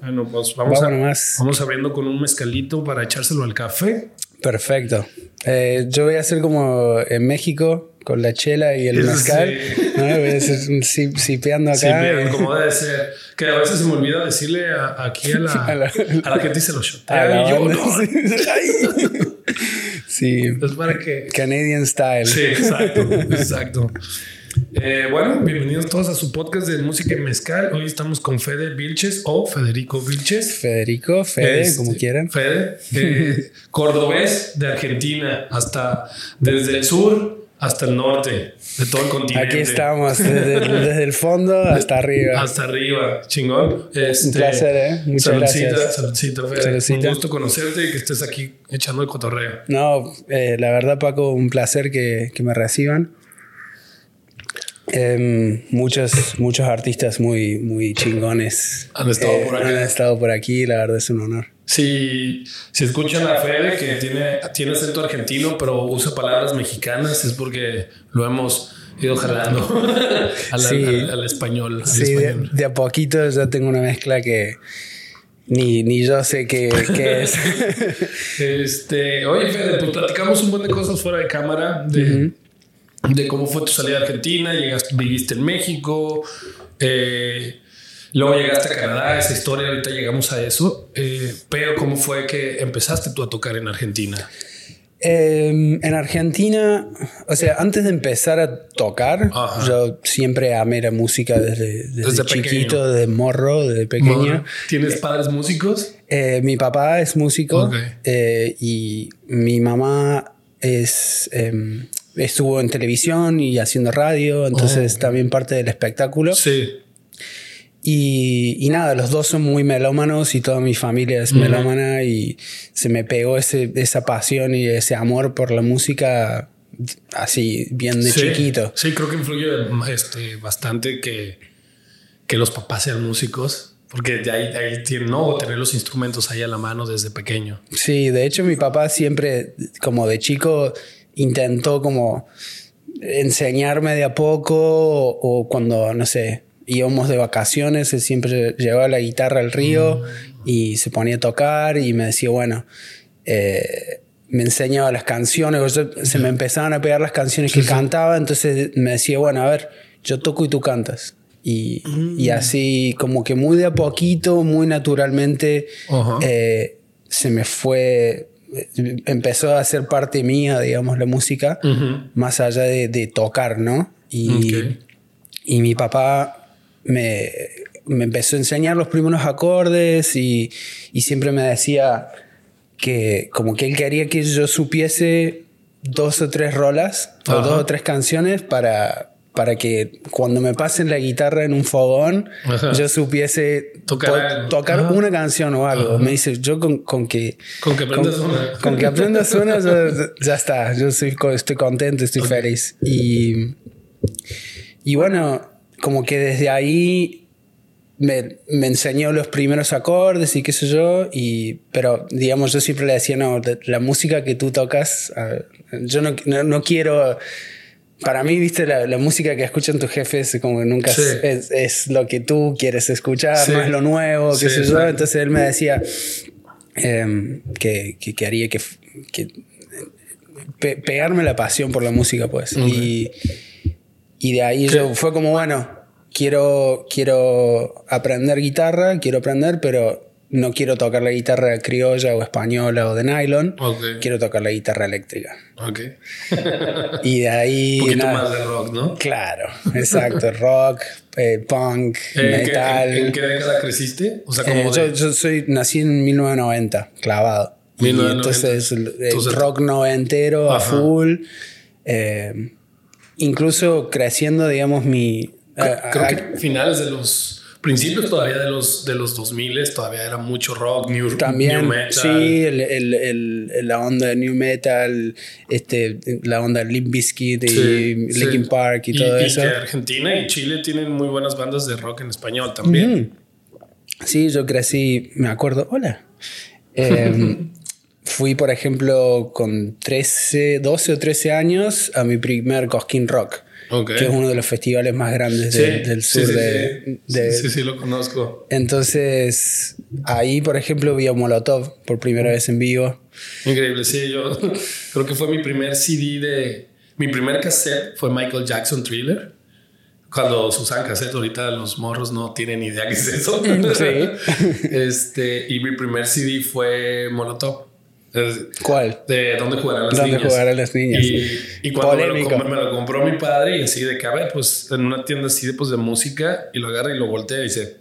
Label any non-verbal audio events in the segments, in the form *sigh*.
Bueno, pues vamos, a- vamos abriendo con un mezcalito para echárselo al café. Perfecto. Eh, yo voy a hacer como en México con la chela y el Eso mezcal. sí. ¿no? Voy a hacer sip- sipeando acá. Y- cómo debe ser. Que a veces se me olvida decirle a- aquí a la, *laughs* A la- a la gente y se lo shotea. yo, no. *laughs* *laughs* Sí, Es para que. Canadian style. Sí, exacto, exacto. Eh, bueno, bienvenidos todos a su podcast de música y mezcal. Hoy estamos con Fede Vilches o Federico Vilches. Federico, Fede, Este, como quieran. Fede, eh, *laughs* cordobés de Argentina, hasta desde el sur hasta el norte de todo el continente. Aquí estamos, desde, el- *laughs* desde el fondo hasta arriba. Hasta arriba, chingón. Este, Un placer, ¿eh? Muchas saludcita, gracias. Saludcita, Fede. Saludcita. Un gusto conocerte y que estés aquí echando el cotorreo. No, eh, la verdad, Paco, un placer que, que me reciban. Em, muchos, muchos artistas muy, muy chingones Han estado eh, por acá. han estado por aquí, la verdad es un honor. Si, si escuchan a Fede que tiene, tiene acento argentino, pero usa palabras mexicanas, es porque lo hemos ido jalando *laughs* al, Sí. al- al español. al Sí, de, español. de a poquito ya tengo una mezcla que ni, ni yo sé qué, qué es. *laughs* Este, oye, Fede, pues platicamos un montón de cosas fuera de cámara de, de cómo fue tu salida a Argentina, llegaste, viviste en México, eh, luego llegaste a Canadá, esa historia, ahorita llegamos a eso, eh, pero cómo fue que empezaste tú a tocar en Argentina. Em, en Argentina, o sea, antes de empezar a tocar, Ajá. yo siempre amé la música desde, desde, Desde chiquito, pequeño. desde morro, desde pequeño. ¿Tienes padres músicos? Eh, mi papá es músico eh, y mi mamá es em, estuvo en televisión y haciendo radio, entonces también parte del espectáculo. Oh. Sí. Y, y nada, los dos son muy melómanos y toda mi familia es melómana y se me pegó ese, esa pasión y ese amor por la música así bien de sí. chiquito. Sí, creo que influye este, bastante que, que los papás sean músicos. Porque de ahí, de ahí tienen, ¿no? Tener los instrumentos ahí a la mano desde pequeño. Sí, de hecho mi papá siempre, como de chico, intentó como enseñarme de a poco o, o cuando, no sé, íbamos de vacaciones, él siempre llevaba la guitarra al río y se ponía a tocar y me decía, bueno, eh, me enseñaba las canciones, yo- se me empezaban a pegar las canciones que cantaba, entonces me decía, bueno, a ver, yo toco y tú cantas. Y, y así como que muy de a poquito, muy naturalmente, eh, se me fue, empezó a ser parte mía, digamos, la música, Ujú. más allá de, de tocar, ¿no? Y, Ok. y mi papá me, me empezó a enseñar los primeros acordes y, y siempre me decía que como que él quería que yo supiese dos o tres rolas o Ajá. dos o tres canciones para, para que cuando me pasen la guitarra en un fogón Ajá. yo supiese Tocar tocar Ajá. una canción o algo. Me dice, yo con, con que... Con que aprendas con, una. con que aprendas una, yo- ya está. Yo soy, estoy contento, estoy feliz. Y, y bueno, como que desde ahí me, me enseñó los primeros acordes y qué sé yo. Y, pero digamos, yo siempre le decía, no, la, música que tú tocas, yo no, no, no quiero... Para mí, viste, la, la música que escuchan tus jefes como que nunca Sí. es, lo que tú quieres escuchar, Sí. no es lo nuevo, qué Sí, sé yo. Entonces él me decía em, que, que, que haría que, que pe- pegarme la pasión por la música, pues. Y, y de ahí yo fue como, bueno, quiero, quiero aprender guitarra, quiero aprender, pero no quiero tocar la guitarra criolla o española o de nylon. Quiero tocar la guitarra eléctrica. Ok. Y de ahí... Un poquito nada. más de rock, ¿no? Claro, exacto. Rock, eh, punk, ¿En qué, metal. en, en qué década creciste? O sea, como Eh, de- yo, yo soy, nací en 1990, clavado. Y 1990. entonces el, el Entonces- rock noventero a Ajá. full. eh, incluso creciendo, digamos, mi... eh, creo a- que finales de los principios todavía de los de los 2000 todavía era mucho rock, new, también, new metal. sí, el, el- el- la onda de New Metal, este, la onda de Limp Bizkit y Sí, Linkin sí. Park y, todo eso. que Argentina y Chile tienen muy buenas bandas de rock en español también. Sí, yo crecí, me acuerdo, hola. *laughs* Eh, fui, por ejemplo, con 13, 12 o 13 años a mi primer Cosquín Rock. Que es uno de los festivales más grandes del sur de, de, Sí, sí, lo conozco. Entonces, ahí, por ejemplo, vi a Molotov por primera vez en vivo. Increíble, sí, yo *laughs* creo que fue mi primer CD de... Mi primer cassette fue Michael Jackson Thriller. Cuando usan cassettes, ahorita los morros no tienen idea qué es eso. *laughs* Sí. *laughs* este, y mi primer CD fue Molotov. ¿Cuál? De dónde jugarán las ¿Dónde niñas. jugarán las niñas? Y, y cuando me lo, me lo, compró mi padre y así de que, a ver, pues en una tienda así de, pues, de música y lo agarra y lo voltea y dice,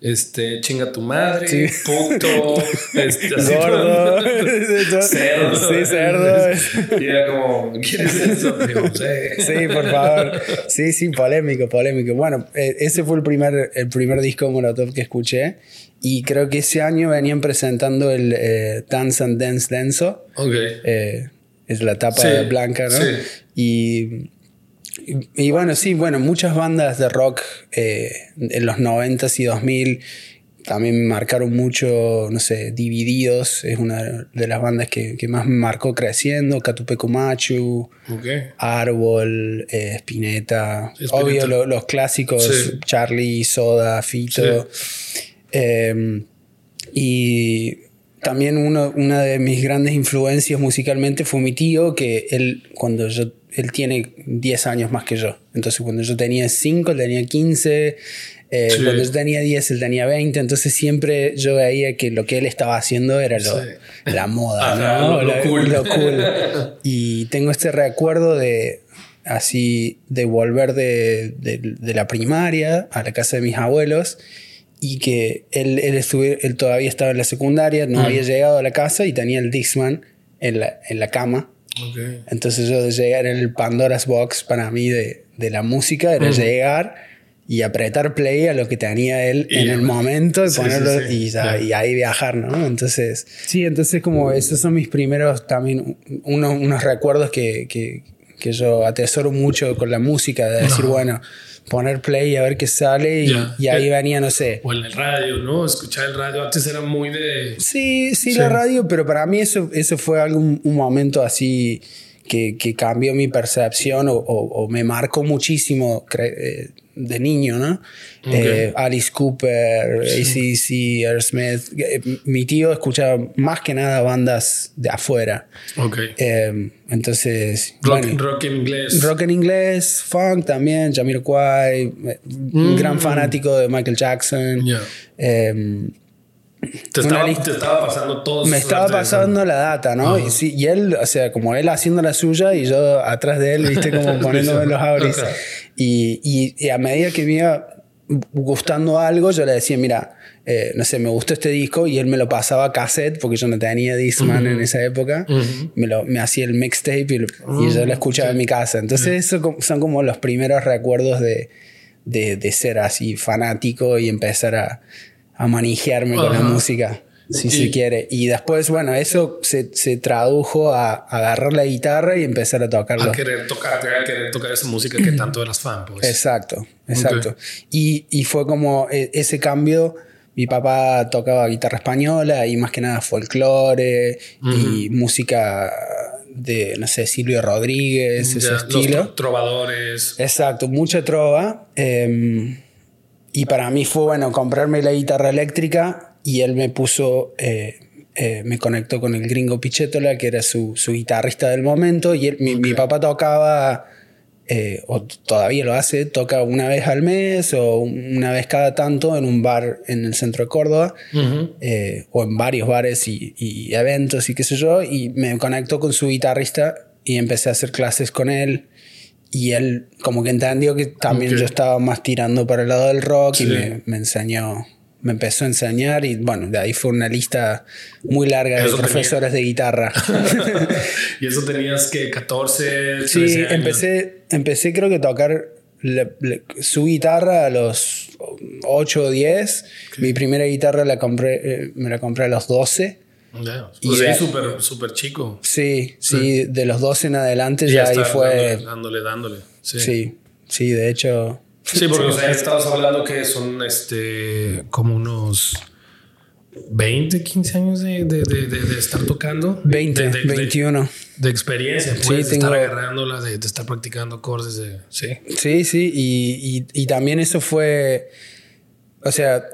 este, chinga tu madre, sí. puto, *laughs* este, gordo, *laughs* cerdo. Sí, cerdo. Y era como, ¿quieres eso? Digo, sí. sí, por favor. Sí, sí, polémico, polémico. Bueno, eh, ese fue el primer, el primer disco Molotov que escuché. Y creo que ese año venían presentando el eh, Dance and Dance Denso. Ok. Eh, es la tapa Sí, blanca, ¿no? sí. Y, y, y bueno, sí, bueno, muchas bandas de rock eh, en los 90s y 2000 también me marcaron mucho, no sé, Divididos, es una de las bandas que, que más me marcó creciendo, Catupeco Machu, Ok. Árbol, eh, Spinetta, Spinetta. obvio lo- los clásicos, Sí. Charlie, Soda, Fito. Eh, y también uno, una de mis grandes influencias musicalmente fue mi tío, que él, cuando yo, él tiene 10 años más que yo. Entonces, cuando yo tenía 5, él tenía 15. eh, Sí. Cuando yo tenía 10, él tenía 20. Entonces, siempre yo veía que lo que él estaba haciendo era lo, Sí. la moda, Ajá, ¿no? lo- cool. lo cool. Y tengo este recuerdo de así de volver de, de- de la primaria a la casa de mis abuelos y que él, él, él todavía estaba en la secundaria, no Mm. había llegado a la casa y tenía el Dixman en la, en la cama. Entonces yo de llegar era el Pandora's Box para mí de, de la música, era Mm. llegar y apretar play a lo que tenía él Y en el momento y Sí, ponerlo sí, sí. Y, ya- y ahí viajar, ¿no? Entonces, sí, entonces como esos son mis primeros también unos, unos recuerdos que, que, que yo atesoro mucho con la música, de decir, bueno, poner play y a ver qué sale y, Ya. y ahí Eh, venía, no sé. O en el radio, ¿no? Escuchar el radio. Antes era muy de. Sí, sí, Sí. la radio, pero para mí eso, eso fue algún un momento así que, que cambió mi percepción o, o- o me marcó muchísimo eh, de niño, ¿no? Eh, Alice Cooper, ACC, Aerosmith. Eh, Mi tío escuchaba más que nada bandas de afuera. Ok. Eh, entonces, Rock, bueno, rock en inglés. rock en inglés, funk también, Jamiroquai, eh, un gran fanático de Michael Jackson. Mm. Eh, Te estaba, te estaba pasando todo. me estaba pasando la data, ¿no? Y, sí, y él, o sea, como él haciendo la suya y yo atrás de él, viste, como *laughs* poniéndome los auris. Ajá. Y, y- y a medida que me iba gustando algo, yo le decía, mira, eh, no sé, me gustó este disco y él me lo pasaba a cassette porque yo no tenía Discman en esa época. Ujú. me, lo, me hacía el mixtape y, y yo lo escuchaba en mi casa. Entonces, eso son como los primeros recuerdos de, de, de ser así fanático y empezar a, a manejarme con la música, si Y- se quiere. Y después, bueno, eso se, se tradujo a, agarrar la guitarra y empezar a tocarlo. A querer tocar, a querer tocar esa música que *clears throat* tanto eras fan, pues. Exacto, exacto. Y, y fue como eh, ese cambio. Mi papá tocaba guitarra española y más que nada folclore y música de, no sé, Silvio Rodríguez, ese Ya, los estilo. tro- trovadores. Exacto, mucha trova. eh, y para mí fue bueno comprarme la guitarra eléctrica y él me puso, eh, eh, me conectó con el gringo Pichettola, que era su, su guitarrista del momento. Y él- mi, mi papá tocaba, eh, o todavía lo hace, toca una vez al mes o una vez cada tanto en un bar en el centro de Córdoba. Ujú. eh, o en varios bares y, y eventos y qué sé yo, y me conectó con su guitarrista y empecé a hacer clases con él. Y él como que entendió que también yo estaba más tirando para el lado del rock Sí. y me, me enseñó, me empezó a enseñar y bueno, de ahí fue una lista muy larga de Eso tenía. profesores de guitarra. *laughs* *laughs* y eso tenías que 14, 13 sí, años. empecé, empecé creo que a tocar su guitarra a los 8 o 10. Mi primera guitarra la compré, eh, me la compré a los 12. Ya. Y Pues ya- ahí súper, súper chico. Sí, sí, de los 12 en adelante Y ya ahí fue. Dándole, dándole, dándole. Sí. Sí, sí, de hecho. Sí, porque o sea, estabas hablando que son este como unos 20, 15 años de, de, de, de estar tocando. 20, 21. De, experiencia, pues, de estar agarrándola, de, estar practicando acordes. sí. Sí, sí. Y, y, y, también eso fue. O sea,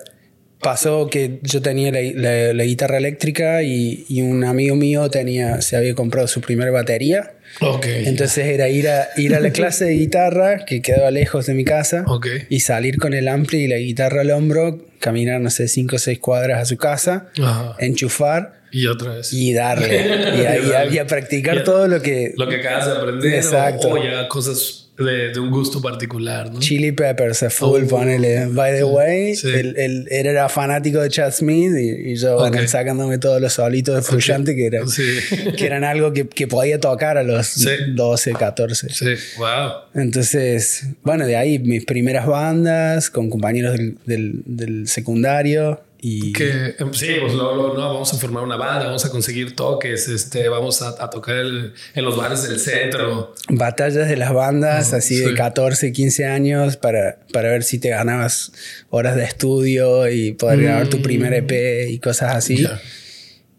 pasó que yo tenía la, la, guitarra eléctrica y, y, un amigo mío tenía, se había comprado su primera batería. Okay. Entonces era ir a, ir a la clase de guitarra, que quedaba lejos de mi casa, okay. y salir con el ampli y la guitarra al hombro, caminar, no sé, cinco o seis cuadras a su casa, Ajá. enchufar. Y otra vez. Y darle. *laughs* y, a, y, a, practicar todo lo que... Lo que acabas de aprender. Exacto. O, o ya cosas de, de, un gusto particular, ¿no? Chili Peppers a full, oh, ponele. By the way, sí. él, él, era fanático de Chad Smith y, y yo, okay. sacándome todos los solitos de Fruyante okay. que, eran, sí. *laughs* que eran algo que, que, podía tocar a los sí. 12, 14. Sí, wow. Entonces, bueno, de ahí mis primeras bandas con compañeros del, del, del secundario. Y... Que, sí, pues lo, lo, no, vamos a formar una banda, vamos a conseguir toques, este, vamos a, a tocar el, en los bares del centro. Batallas de las bandas, oh, así sí. de 14, 15 años, para, para ver si te ganabas horas de estudio y poder mm. grabar tu primer EP y cosas así. Yeah.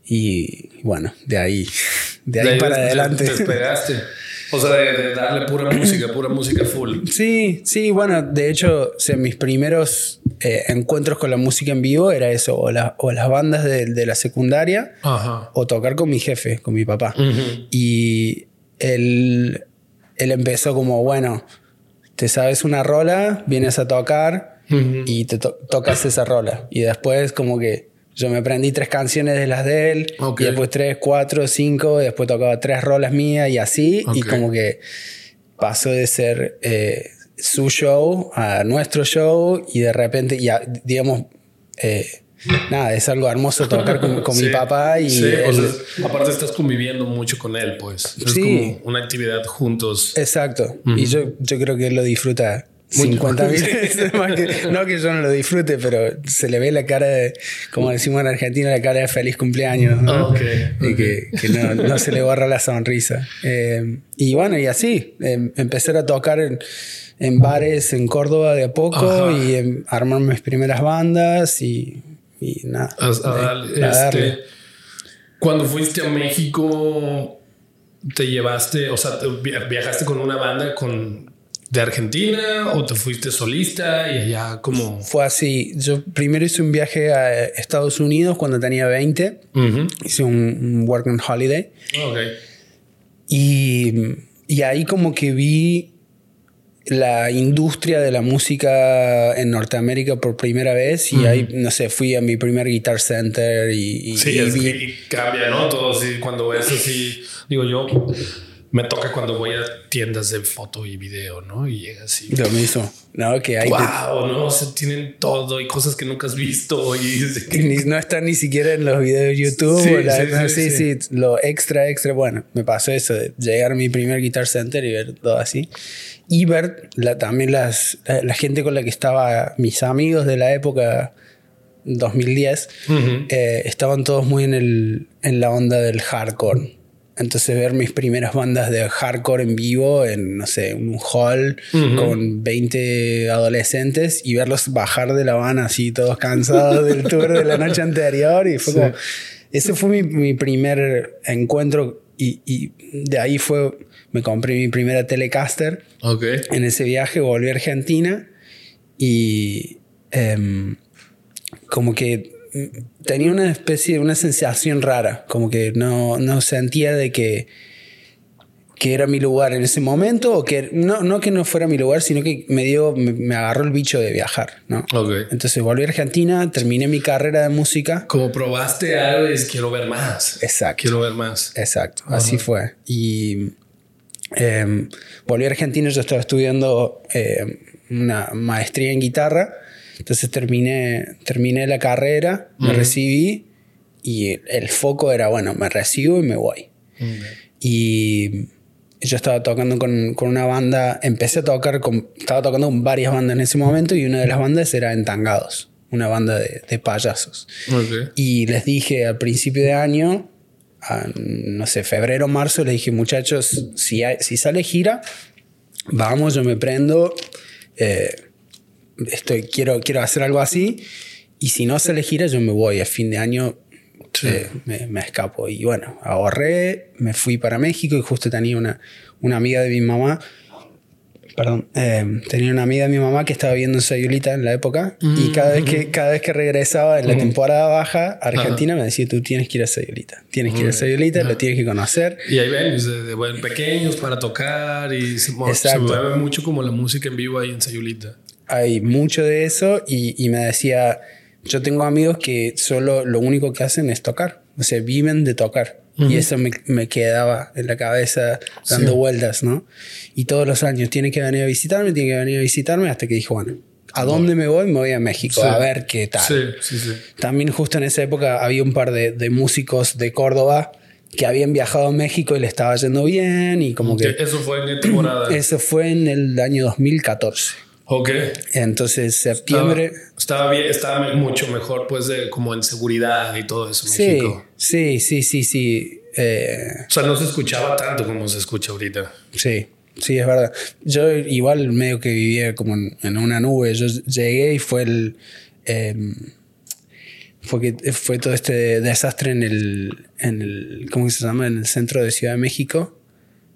Y bueno, de ahí, de ahí, de ahí para adelante. Te despegaste. *laughs* O sea, de, de, darle pura música, pura música full. Sí, sí, bueno, de hecho, o sea, mis primeros eh, encuentros con la música en vivo era eso, o, la, o las bandas de, de, la secundaria, Ajá. o tocar con mi jefe, con mi papá. Uh -huh. Y él, él empezó como, bueno, te sabes una rola, vienes a tocar uh -huh. y te to tocas esa rola. Y después como que yo me aprendí tres canciones de las de él, okay. y después tres, cuatro, cinco, y después tocaba tres rolas mías y así, okay. y como que pasó de ser eh, su show a nuestro show, y de repente, ya, digamos, eh, nada, es algo hermoso tocar con, con *laughs* sí. mi papá y... Sí, él, o sea, aparte estás conviviendo mucho con él, pues. Es sí. como una actividad juntos. Exacto. Uh -huh. Y yo, yo creo que él lo disfruta 50 mil veces *laughs* más que, no que yo no lo disfrute, pero se le ve la cara de, como decimos en Argentina, la cara de feliz cumpleaños. ¿no? Okay, y que, que no, no, se le borra la sonrisa. Eh, y bueno, y así, eh, empezar a tocar en, en, bares en Córdoba de a poco Ajá. y eh, armar mis primeras bandas y, y nada. A, a darle, a darle. Este, cuando fuiste a México, te llevaste, o sea, viajaste con una banda con de Argentina o te fuiste solista y allá como... Fue así. Yo primero hice un viaje a Estados Unidos cuando tenía 20. Uh -huh. Hice un, un work and holiday. Okay. Y, y ahí como que vi la industria de la música en Norteamérica por primera vez y uh -huh. ahí, no sé, fui a mi primer Guitar Center y... y sí, y es vi... que cambia, ¿no? Todo así, cuando ves así, digo yo, me toca cuando voy a tiendas de foto y video, ¿no? Y llega así. Lo mismo, ¿no? Que hay. ¡Wow! De... ¿no? O sea, tienen todo y cosas que nunca has visto. Y... *laughs* No están ni siquiera en los videos de YouTube. Sí, la... sí, no, sí, sí, sí, Lo extra, extra. Bueno, me pasó eso de llegar a mi primer Guitar Center y ver todo así. Y ver la, también las, la, la, gente con la que estaba, mis amigos de la época. 2010 uh -huh. eh, estaban todos muy en, el, en la onda del hardcore entonces ver mis primeras bandas de hardcore en vivo en, no sé, un hall uh -huh. con 20 adolescentes y verlos bajar de la van así todos cansados del tour de la noche anterior y fue sí. como... Ese fue mi, mi primer encuentro y, y, de ahí fue... Me compré mi primera Telecaster. Okay. En ese viaje volví a Argentina y... Um, como que tenía una especie de una sensación rara, como que no, no sentía de que, que era mi lugar en ese momento, o que no, no que no fuera mi lugar, sino que me dio, me, me agarró el bicho de viajar, ¿no? Okay. Entonces volví a Argentina, terminé mi carrera de música. Como probaste algo y quiero ver más. Exacto. Quiero ver más. Exacto, así fue. Y eh, volví a Argentina, yo estaba estudiando eh, una maestría en guitarra. Entonces terminé, terminé la carrera, me uh -huh. recibí y el, el, foco era, bueno, me recibo y me voy. Uh -huh. Y yo estaba tocando con, con, una banda, empecé a tocar, con, estaba tocando con varias bandas en ese momento y una de las bandas era Entangados, una banda de, de payasos. Okay. Y les dije al principio de año, a, no sé, febrero, marzo, les dije, muchachos, si, hay, si sale gira, vamos, yo me prendo. Eh, estoy, quiero, quiero hacer algo así y si no sale gira, yo me voy. A fin de año eh, me, me, escapo. Y bueno, ahorré, me fui para México y justo tenía una, una amiga de mi mamá perdón, eh, tenía una amiga de mi mamá que estaba viendo en Sayulita en la época y mm, cada vez, que, cada vez que regresaba en la temporada baja a Argentina me decía, tú tienes que ir a Sayulita, tienes que ir a Sayulita, lo tienes que conocer. Y hay venues de, pequeños para tocar y se, se, mueve mucho como la música en vivo ahí en Sayulita. Hay mucho de eso y, y me decía, yo tengo amigos que solo lo único que hacen es tocar, o sea, viven de tocar. Y eso me, me, quedaba en la cabeza dando vueltas, ¿no? Y todos los años tiene que venir a visitarme, tiene que venir a visitarme, hasta que dijo, bueno, ¿a dónde me voy? Me voy a México a ver qué tal. Sí, sí, También justo en esa época había un par de, de, músicos de Córdoba que habían viajado a México y le estaba yendo bien y como que... ¿Eso fue en qué temporada? *clears throat* Eso fue en el año 2014. Ok. Entonces, septiembre. Estaba, bien, estaba mucho mejor, pues, de, como en seguridad y todo eso. Sí, México. sí, sí, sí, sí. Eh, o sea, no se escuchaba tanto como se escucha ahorita. Sí, sí, es verdad. Yo igual medio que vivía como en, una nube. Yo llegué y fue el. Em, fue, que, fue todo este desastre en el, en el. ¿Cómo se llama? En el centro de Ciudad de México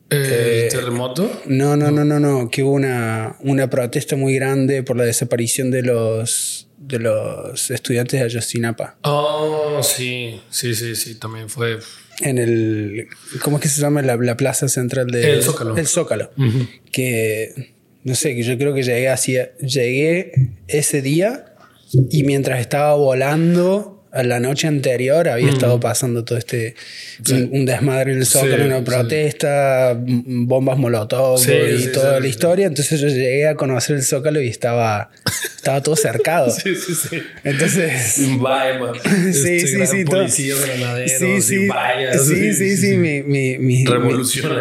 eh, ¿Terremoto? No, no, no, no, no, que hubo una, una protesta muy grande por la desaparición de los, de los estudiantes de Ayotzinapa. Oh, sí, sí, sí, sí, también fue. En el. ¿Cómo es que se llama la, la plaza central de. El Zócalo. El Zócalo. Que. No sé, que yo creo que llegué hacia. Llegué ese día y mientras estaba volando la noche anterior había estado pasando todo este un, desmadre en el Zócalo, una protesta, bombas molotov y toda la historia. Entonces yo llegué a conocer el Zócalo y estaba, estaba todo cercado. *laughs* sí, sí, sí. Entonces. Vaya, *laughs* sí, este, sí, sí. Policías, granaderos, sí, sí, vaya, sí, sí, sí, mi, mi, mi,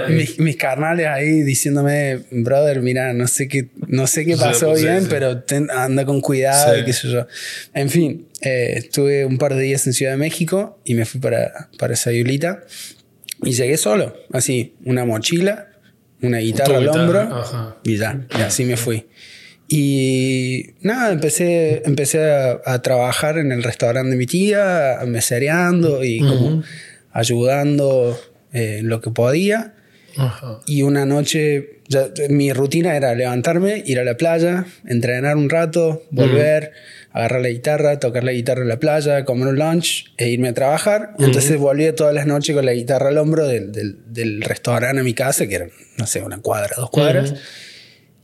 mis, mis carnales ahí diciéndome, brother, mira, no sé qué, no sé qué pasó pues, bien, pero anda con cuidado y qué sé yo. En fin, eh, estuve un par de días en Ciudad de México y me fui para, para Sayulita y llegué solo, así, una mochila, una guitarra al hombro y ya, y así me fui. Y nada, empecé, empecé a, trabajar en el restaurante de mi tía, mesereando y como ayudando eh, lo que podía. Y una noche, mi rutina era levantarme, ir a la playa, entrenar un rato, volver agarrar la guitarra, tocar la guitarra en la playa, comer un lunch e irme a trabajar. Entonces volví todas las noches con la guitarra al hombro del, del, restaurante a mi casa, que era, no sé, una cuadra, dos cuadras.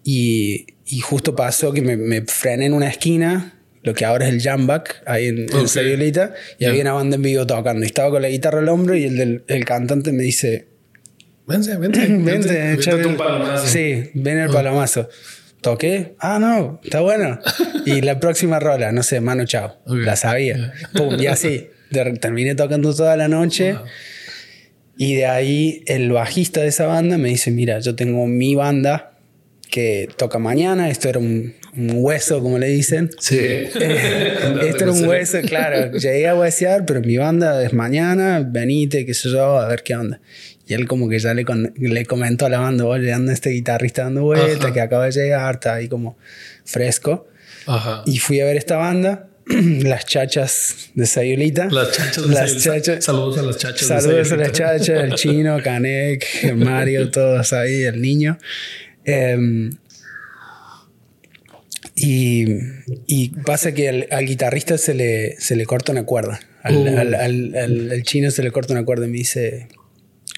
y, y, justo pasó que me, me, frené en una esquina, lo que ahora es el Jamback, ahí en, okay. y había una banda en vivo tocando. Y estaba con la guitarra al hombro y el, del, el cantante me dice... Vente, vente, vente, vente, un palomazo. Sí, ven el palomazo toqué, ah, no, está bueno. *laughs* Y la próxima rola, no sé, mano, chao. La sabía. Pum, y así. terminé tocando toda la noche. Y de ahí el bajista de esa banda me dice, mira, yo tengo mi banda que toca mañana, esto era un, hueso, como le dicen. Sí. *laughs* *laughs* esto era un hueso, claro. Llegué a huesear, pero mi banda es mañana, venite, qué sé yo, a ver qué onda. Y él como que ya le, le comentó a la banda, oye, anda este guitarrista dando vueltas, que acaba de llegar, está ahí como fresco. Ajá. Y fui a ver esta banda, *clears throat* las chachas de Sayulita. Las chachas de las chachas. Saludos a las chachas. Saludos a las chachas, el chino, Canek, Mario, *laughs* todos ahí, el niño. Em, y, y, pasa que al, guitarrista se le, se le corta una cuerda. Al, uh. al, al, chino se le corta una cuerda y me dice,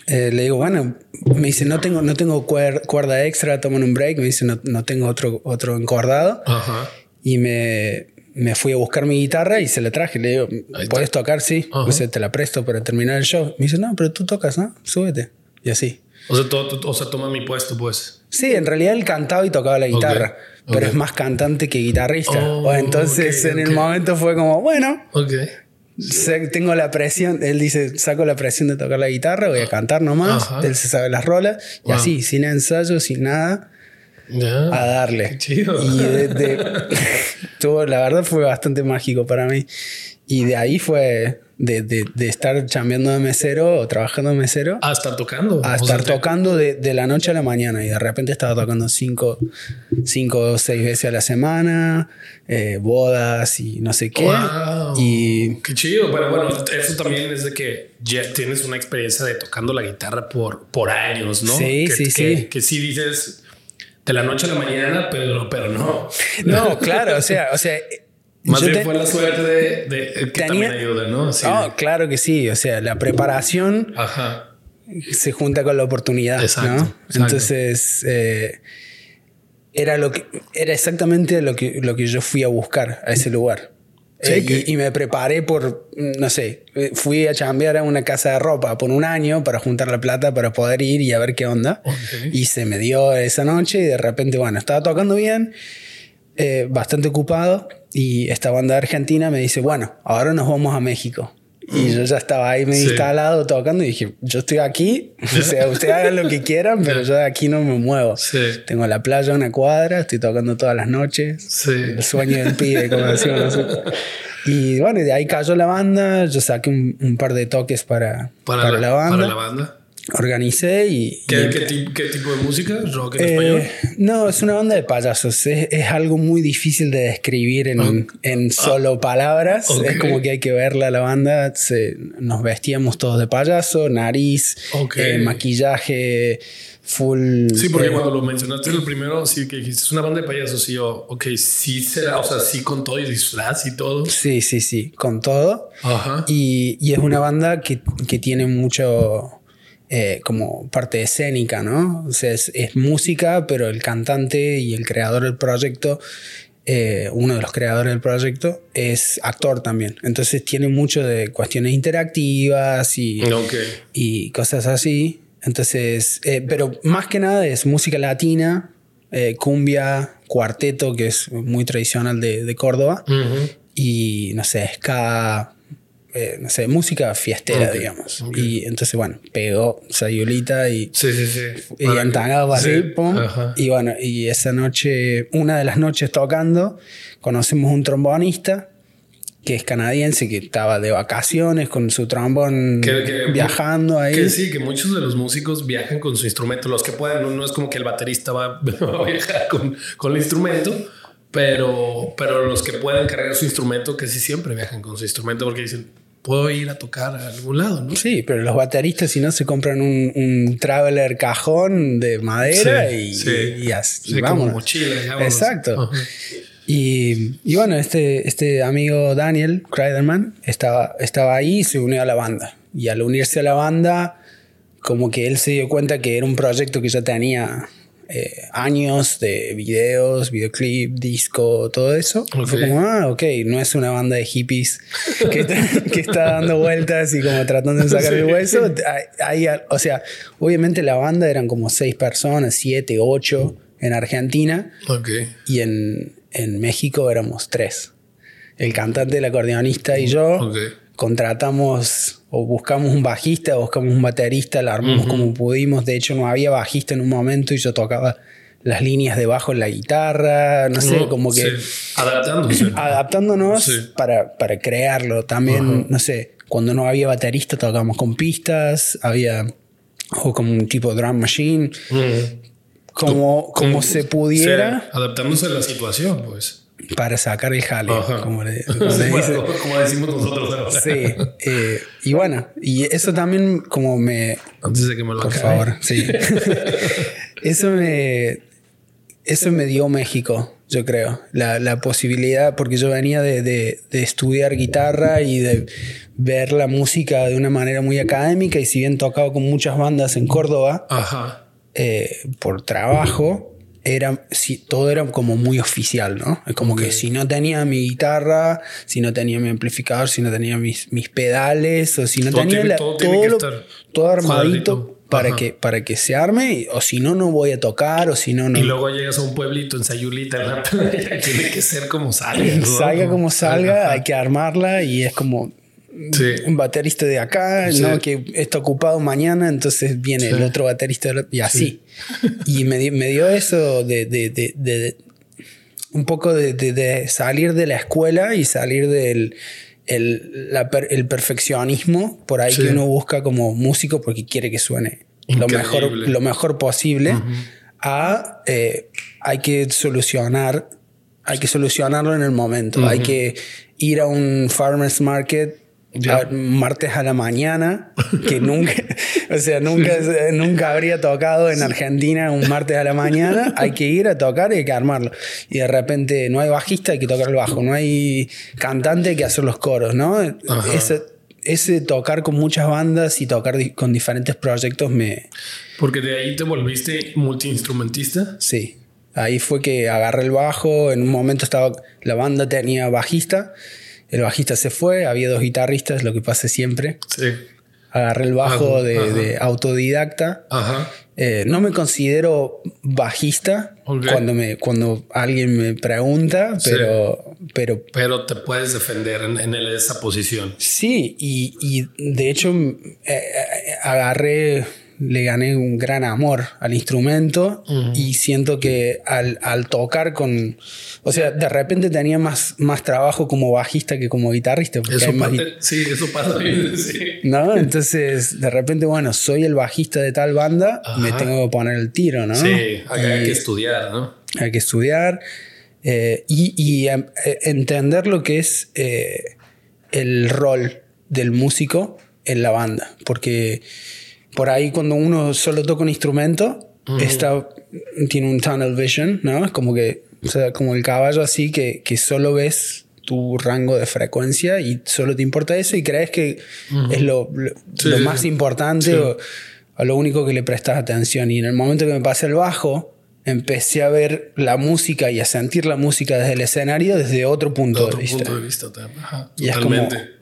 eh, le digo, bueno, me dice, no tengo, no tengo cuerda extra, toman un break, me dice, no, no tengo otro, otro encordado. Ajá. Y me, me, fui a buscar mi guitarra y se la traje. Le digo, ¿puedes tocar? Sí. Pues te la presto para terminar el show. Me dice, no, pero tú tocas, ¿no? Súbete. Y así. O sea, o sea toma mi puesto, pues. Sí, en realidad él cantaba y tocaba la guitarra. Pero es más cantante que guitarrista. Oh, entonces en el momento fue como, bueno. Tengo la presión, él dice, saco la presión de tocar la guitarra, voy a cantar nomás, él se sabe las rolas, y así, sin ensayo, sin nada. a darle. Qué chido. Y de, de- *laughs* *laughs* tuvo- la verdad fue bastante mágico para mí. Y de ahí fue de, de- de estar chambeando de mesero o trabajando de mesero A estar tocando. a O estar sea, tocando de, de la noche a la mañana. Y de repente estaba tocando cinco, cinco o seis veces a la semana, eh, bodas y no sé qué. Wow. Y Qué chido, pero bueno, eso también es de que ya tienes una experiencia de tocando la guitarra por, por años, ¿no? Sí, que, sí, que, sí. Que sí dices de la noche a la mañana, pero, pero no. no, claro, o sea, o sea, Más yo bien te- fue la suerte de, de- que Tenía- también ayuda. Oh, claro que sí, o sea, la preparación Ajá. se junta con la oportunidad, Exacto, ¿no? exacto. Entonces eh, era lo que era exactamente lo que lo que yo fui a buscar a ese lugar. Sí, Eh, que- y, y me preparé por, no sé, eh, fui a chambear a una casa de ropa por un año para juntar la plata para poder ir y a ver qué onda. Y se me dio esa noche y de repente, bueno, estaba tocando bien, eh, bastante ocupado y esta banda de argentina me dice, bueno, ahora nos vamos a México. Y yo ya estaba ahí medio Sí. instalado tocando y dije, yo estoy aquí, *laughs* o sea, ustedes hagan lo que quieran, pero yo de aquí no me muevo. Sí. Tengo la playa a una cuadra, estoy tocando todas las noches. Sí. El sueño del pibe, como decimos nosotros. *laughs* Y bueno, de ahí cayó la banda, yo saqué un, un par de toques para, para, la, banda, Para la banda. Organicé y... ¿Qué, y- qué ti- qué tipo de música? ¿Rock en eh, español? no, es una banda de payasos. Es, es algo muy difícil de describir en, en solo palabras. Ah. Es como que hay que verla la banda. Se- nos vestíamos todos de payaso, nariz, eh, maquillaje, full. Sí, porque eh, cuando lo mencionaste el primero, sí que dijiste, es una banda de payasos. Y yo, ok, sí será, o sea, sí con todo y disfraz y todo. Sí, sí, sí, con todo. Ajá. Y, y es una banda que, que tiene mucho eh, como parte escénica, ¿no? O sea, es, es música, pero el cantante y el creador del proyecto, eh, uno de los creadores del proyecto, es actor también. Entonces tiene mucho de cuestiones interactivas y, cosas así. Entonces, eh, pero más que nada es música latina, cumbia, cuarteto, que es muy tradicional de, de Córdoba y no sé, ska, eh, no sé, música fiestera, Ok, digamos. ok. Y entonces, bueno, pegó Sayulita y, Sí, sí, sí. y Para- entangado así, Sí, pum. Ajá. Y bueno, y esa noche, una de las noches tocando, conocemos un trombonista que es canadiense, que estaba de vacaciones con su trombón Que- que- viajando ahí. Que sí, que muchos de los músicos viajan con su instrumento. Los que pueden, no, no es como que el baterista va, *laughs* va a viajar con, con el instrumento, pero, pero los que pueden cargar su instrumento, que sí siempre viajan con su instrumento porque dicen, puedo ir a tocar a algún lado, ¿no? Sí, pero los bateristas si no se compran un, un traveler cajón de madera Sí, y, sí. y, y así, Sí, como mochila. Exacto. Y, y bueno, este, este amigo Daniel Kreiderman estaba, estaba ahí y se unió a la banda. Y al unirse a la banda, como que él se dio cuenta que era un proyecto que ya tenía eh, años de videos, videoclip, disco, todo eso. Fue como, ah, ok, no es una banda de hippies que está, *laughs* que está dando vueltas y como tratando de sacar el Sí. hueso. Hay- hay- o sea, obviamente la banda eran como seis personas, siete, ocho en Argentina Ok. y en, en México éramos tres. El cantante, el acordeonista y yo Ok. Contratamos o buscamos un bajista, buscamos un baterista, la armamos como pudimos. De hecho, no había bajista en un momento y yo tocaba las líneas de bajo en la guitarra, no sé, como que sí. Adaptándose. adaptándonos Sí. para, para crearlo. También, no sé, cuando no había baterista tocábamos con pistas, había o como un tipo drum machine, Ujú. como, como se pudiera. Adaptándose a la situación, pues. Para sacar el jale, Ajá. como le, *laughs* como le Bueno, dice. como decimos nosotros ahora. Sí, eh, y bueno, y eso también como me... Antes de que me lo Por acabe. favor, sí. *laughs* eso me... Eso me dio México, yo creo. La, la posibilidad, porque yo venía de, de- de estudiar guitarra y de ver la música de una manera muy académica y si bien tocaba con muchas bandas en Córdoba, Ajá. eh, por trabajo, era, si, todo era como muy oficial, ¿no? Es como que si no tenía mi guitarra, si no tenía mi amplificador, si no tenía mis, mis pedales, o si no Todo tenía tiene- la- todo todo, tiene lo- todo armadito para Ajá. que, para que se arme, o si no, no voy a tocar, o si no, no. Y luego llegas a un pueblito en Sayulita, en la playa, tiene que ser como salga. ¿no? salga como salga, Ajá. hay que armarla y es como un baterista de acá, ¿no? que está ocupado mañana, entonces viene el otro baterista y así. y me, dio eso de, un poco de, salir de la escuela y salir del el, el perfeccionismo por ahí que uno busca como músico porque quiere que suene lo mejor, lo mejor posible a eh, hay que solucionar hay que solucionarlo en el momento. Hay que ir a un farmers market martes a la mañana, que *laughs* nunca, o sea, nunca, nunca habría tocado en Argentina un martes a la mañana, *laughs* hay que ir a tocar y hay que armarlo. Y de repente no hay bajista, hay que tocar el bajo, no hay cantante, hay que hacer los coros, ¿no? Ese, ese tocar con muchas bandas y tocar con diferentes proyectos me... Porque de ahí te volviste multiinstrumentista. Sí. Ahí fue que agarré el bajo, en un momento estaba, la banda tenía bajista el bajista se fue, había dos guitarristas, lo que pasa siempre. Sí. Agarré el bajo de, autodidacta. Ajá. Eh, no me considero bajista cuando, me, cuando alguien me pregunta, pero, pero... Pero te puedes defender en, esa posición. Sí, y, de hecho eh, eh, agarré le gané un gran amor al instrumento y siento que al, al, tocar con, o sea, de repente tenía más, más trabajo como bajista que como guitarrista. Eso sí, eso pasa bien. *laughs* Sí. ¿No? Entonces, de repente, bueno, soy el bajista de tal banda, me tengo que poner el tiro, ¿no? Sí, hay, que estudiar, ¿no? Hay que estudiar eh, y, y eh, entender lo que es eh, el rol del músico en la banda, porque por ahí cuando uno solo toca un instrumento, está, tiene un tunnel vision, ¿no? Es como que, o sea, como el caballo así que, que solo ves tu rango de frecuencia y solo te importa eso y crees que es lo, lo, más importante o, lo único que le prestas atención. Y en el momento que me pasé el bajo, empecé a ver la música y a sentir la música desde el escenario desde otro punto de, vista. Punto de vista Ajá, totalmente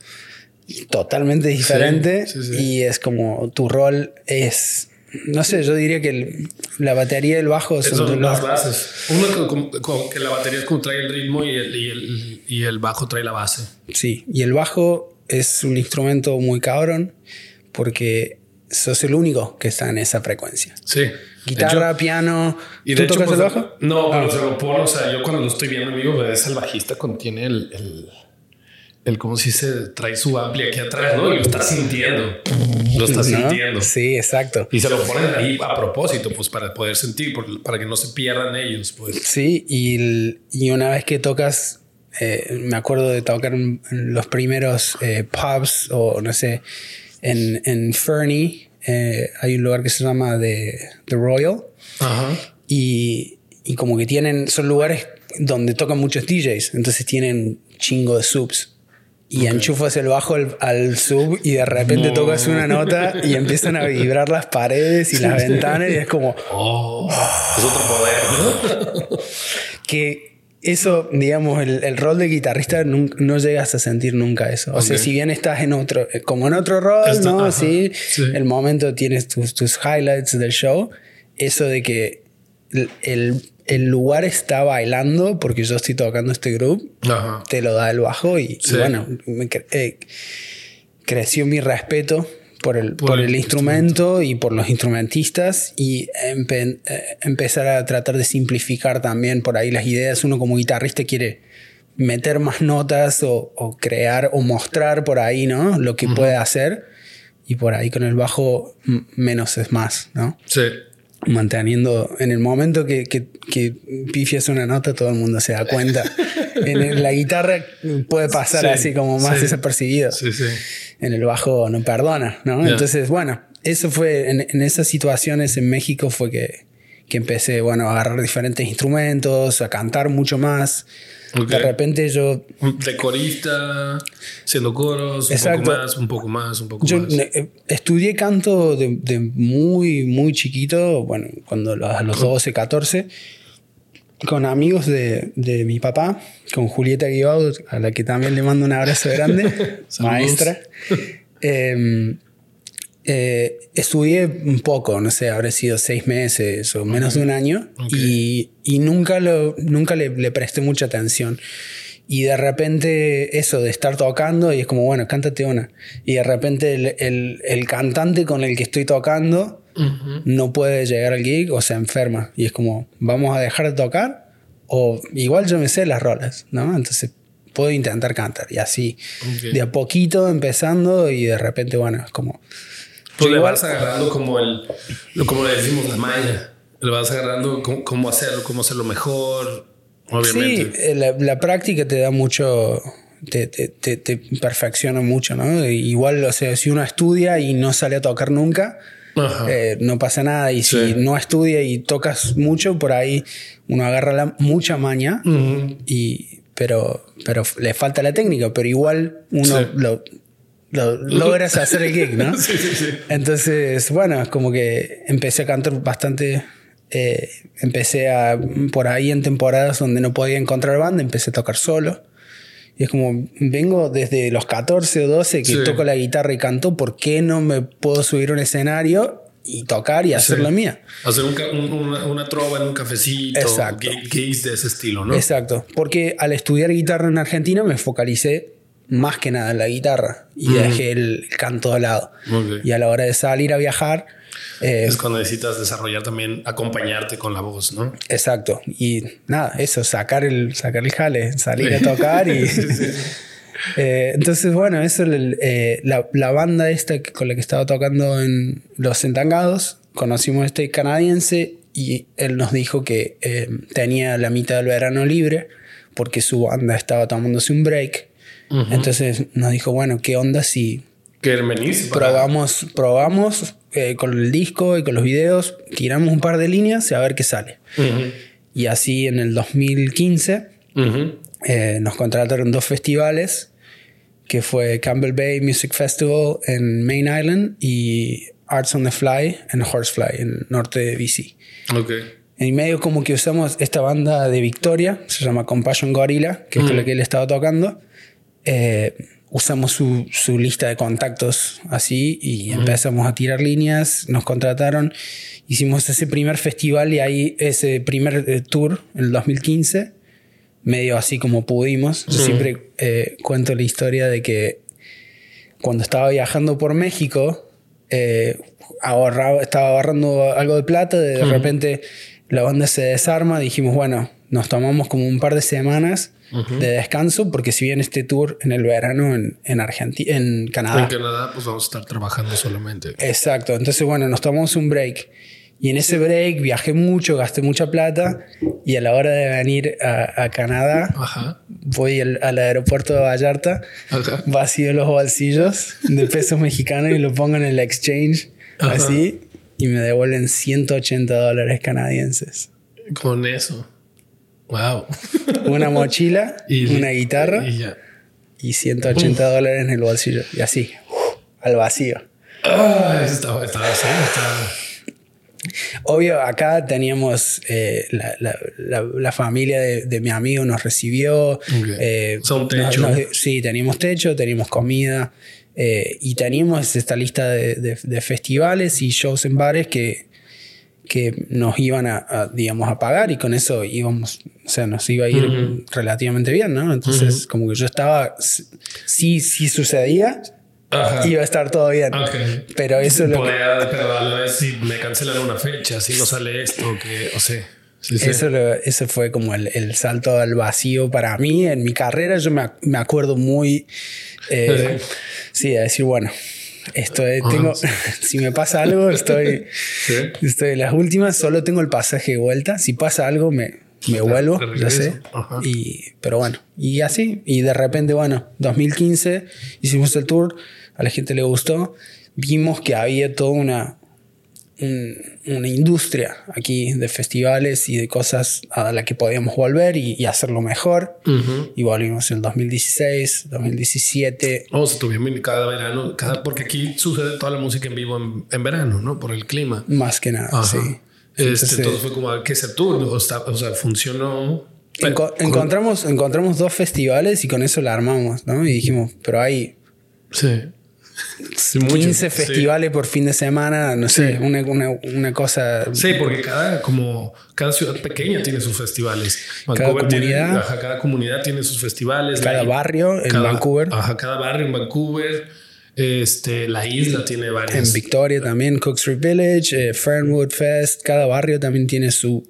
totalmente diferente y es como tu rol es no sé, yo diría que la batería y el bajo son las bases. Uno que, la batería es como trae el ritmo y el, y el, y el bajo trae la base. Sí, y el bajo es un instrumento muy cabrón porque sos el único que está en esa frecuencia. Sí. Guitarra, piano. ¿Y ¿Tú tocas el pues, bajo? No, pero ah. se lo pongo. O sea, yo cuando lo estoy viendo, amigo, es el bajista contiene el el como si se trae su ampli aquí atrás, ¿no? Y lo está sintiendo. Lo está sintiendo. Sí, exacto. Y se lo ponen ahí a propósito, pues para poder sentir, para que no se pierdan ellos, pues. Sí, y, y una vez que tocas, eh, me acuerdo de tocar los primeros eh, pubs o no sé, en, en Fernie, eh, hay un lugar que se llama The, The Royal. Ajá. Y, y como que tienen, son lugares donde tocan muchos DJs, entonces tienen chingo de subs y enchufas el bajo al, sub y de repente tocas una nota y empiezan a vibrar las paredes y las ventanas y es como... Oh, es otro poder. *laughs* que eso, digamos, el, rol de guitarrista no llegas a sentir nunca eso. O sea, si bien estás en otro, como en otro rol, ¿no? sí, el momento tienes tus, tus highlights del show, eso de que el el lugar está bailando porque yo estoy tocando este grupo, te lo da el bajo y, bueno, eh, creció mi respeto por el, por, el, instrumento, y por los instrumentistas y eh, empezar a tratar de simplificar también por ahí las ideas. Uno como guitarrista quiere meter más notas o, crear o mostrar por ahí, ¿no? Lo que puede hacer y por ahí con el bajo menos es más, ¿no? Sí manteniendo en el momento que, que, que, pifias una nota todo el mundo se da cuenta. *laughs* En la guitarra puede pasar así como más desapercibido. En el bajo no perdona ¿no? entonces bueno eso fue en, en, esas situaciones en México fue que, que empecé bueno a agarrar diferentes instrumentos a cantar mucho más de repente yo... De corista, haciendo coros, un poco más, un poco más, un poco más. Eh, estudié canto de, muy, muy chiquito, bueno, cuando a los 12, 14, con amigos de, de mi papá, con Julieta Guibao, a la que también le mando un abrazo grande, *laughs* maestra. *laughs* Eh, eh, estudié un poco, no sé, habré sido seis meses o menos de un año y, y, nunca, lo, nunca le, le, presté mucha atención. Y de repente eso de estar tocando y es como, bueno, cántate una. Y de repente el, el, el cantante con el que estoy tocando no puede llegar al gig o se enferma. Y es como, vamos a dejar de tocar o igual yo me sé las rolas, ¿no? Entonces puedo intentar cantar y así de a poquito empezando y de repente, bueno, es como... Pues le vas agarrando como el, como le decimos, la maña. Le vas agarrando cómo, hacerlo, cómo hacerlo mejor, obviamente. Sí, eh, la, práctica te da mucho, te, te, te, perfecciona mucho, ¿no? Igual, o sea, si uno estudia y no sale a tocar nunca, eh, no pasa nada. Y si no estudia y tocas mucho, por ahí uno agarra la, mucha maña, y, pero, pero le falta la técnica, pero igual uno lo, logras hacer el gig, ¿no? *laughs* sí, sí, sí. Entonces, bueno, como que empecé a cantar bastante. Eh, empecé a, por ahí en temporadas donde no podía encontrar banda, empecé a tocar solo. Y es como, vengo desde los 14 o 12 que toco la guitarra y canto, ¿por qué no me puedo subir a un escenario y tocar y hacer la mía? Hacer una, trova en un cafecito, Exacto. gigs de ese estilo, ¿no? Exacto, porque al estudiar guitarra en Argentina me focalicé más que nada en la guitarra y dejé el canto de lado. Y a la hora de salir a viajar... Eh, es cuando necesitas desarrollar también, acompañarte con la voz, ¿no? Exacto. Y nada, eso, sacar el, sacar el jale, salir a tocar y... *laughs* Eh, entonces, bueno, eso, eh, la, la, banda esta con la que estaba tocando en Los Entangados, conocimos a este canadiense y él nos dijo que tenía la mitad del verano libre porque su banda estaba tomándose un break entonces nos dijo, bueno, ¿qué onda si probamos, probamos eh, con el disco y con los videos, tiramos un par de líneas y a ver qué sale? Y así en el 2015 eh, nos contrataron dos festivales, que fue Campbell Bay Music Festival en Main Island y Arts on the Fly en Horsefly, en norte de BC. En medio como que usamos esta banda de Victoria, se llama Compassion Gorilla, que es con la que él estaba tocando. Eh, usamos su, su, lista de contactos así y empezamos a tirar líneas, nos contrataron, hicimos ese primer festival y ahí ese primer eh, tour en el 2015, medio así como pudimos. Yo siempre eh, cuento la historia de que cuando estaba viajando por México, ahorraba, estaba ahorrando algo de plata, de, repente la banda se desarma, dijimos, bueno, nos tomamos como un par de semanas de descanso, porque si bien este tour en el verano en, en Argentina, en Canadá. En Canadá, pues vamos a estar trabajando solamente. Exacto. Entonces, bueno, nos tomamos un break. Y en ese break viajé mucho, gasté mucha plata y a la hora de venir a, Canadá voy al, aeropuerto de Vallarta, vacío los bolsillos de pesos mexicanos y lo pongo en el exchange así y me devuelven 180 dólares canadienses. Con eso. Wow. *laughs* Una mochila, y, una guitarra y, 180 dólares en el bolsillo. Y así, al vacío. Ah, estaba, Obvio, acá teníamos eh, la, familia de, mi amigo nos recibió. Eh, Son techo. sí, teníamos techo, teníamos comida eh, y teníamos esta lista de, festivales y shows en bares que, que nos iban a, digamos, a pagar y con eso íbamos, o sea, nos iba a ir relativamente bien, ¿no? Entonces, como que yo estaba, sí, sí sucedía, iba a estar todo bien. Pero eso lo pero a la vez si me cancelan una fecha, si no sale esto, que, o sea. Eso, eso fue como el, el, salto al vacío para mí en mi carrera. Yo me, me acuerdo muy, eh, sí, a decir, bueno, Estoy, tengo, *laughs* si me pasa algo, estoy, estoy en las últimas, solo tengo el pasaje de vuelta. Si pasa algo, me, me vuelvo, ya sé. Y, pero bueno, y así. Y de repente, bueno, 2015 hicimos el tour, a la gente le gustó. Vimos que había toda una, una industria aquí de festivales y de cosas a la que podíamos volver y, hacerlo mejor. Y volvimos en 2016, 2017. Oh, se tuvimos cada verano, cada, porque aquí sucede toda la música en vivo en, verano, ¿no? Por el clima. Más que nada, sí. Este, todo fue como que ese tour, o, sea, funcionó. encontramos, encontramos dos festivales y con eso la armamos, ¿no? Y dijimos, pero hay. Sí 15 festivales por fin de semana, no sé, una, una, una, cosa. Sí, porque cada, como, cada ciudad pequeña tiene sus festivales. cada comunidad. Tiene, cada comunidad tiene sus festivales. Cada barrio en Vancouver. Ajá, cada barrio en Vancouver. Este, la isla tiene varias. En Victoria también, Cook Street Village, eh, Fernwood Fest. Cada barrio también tiene su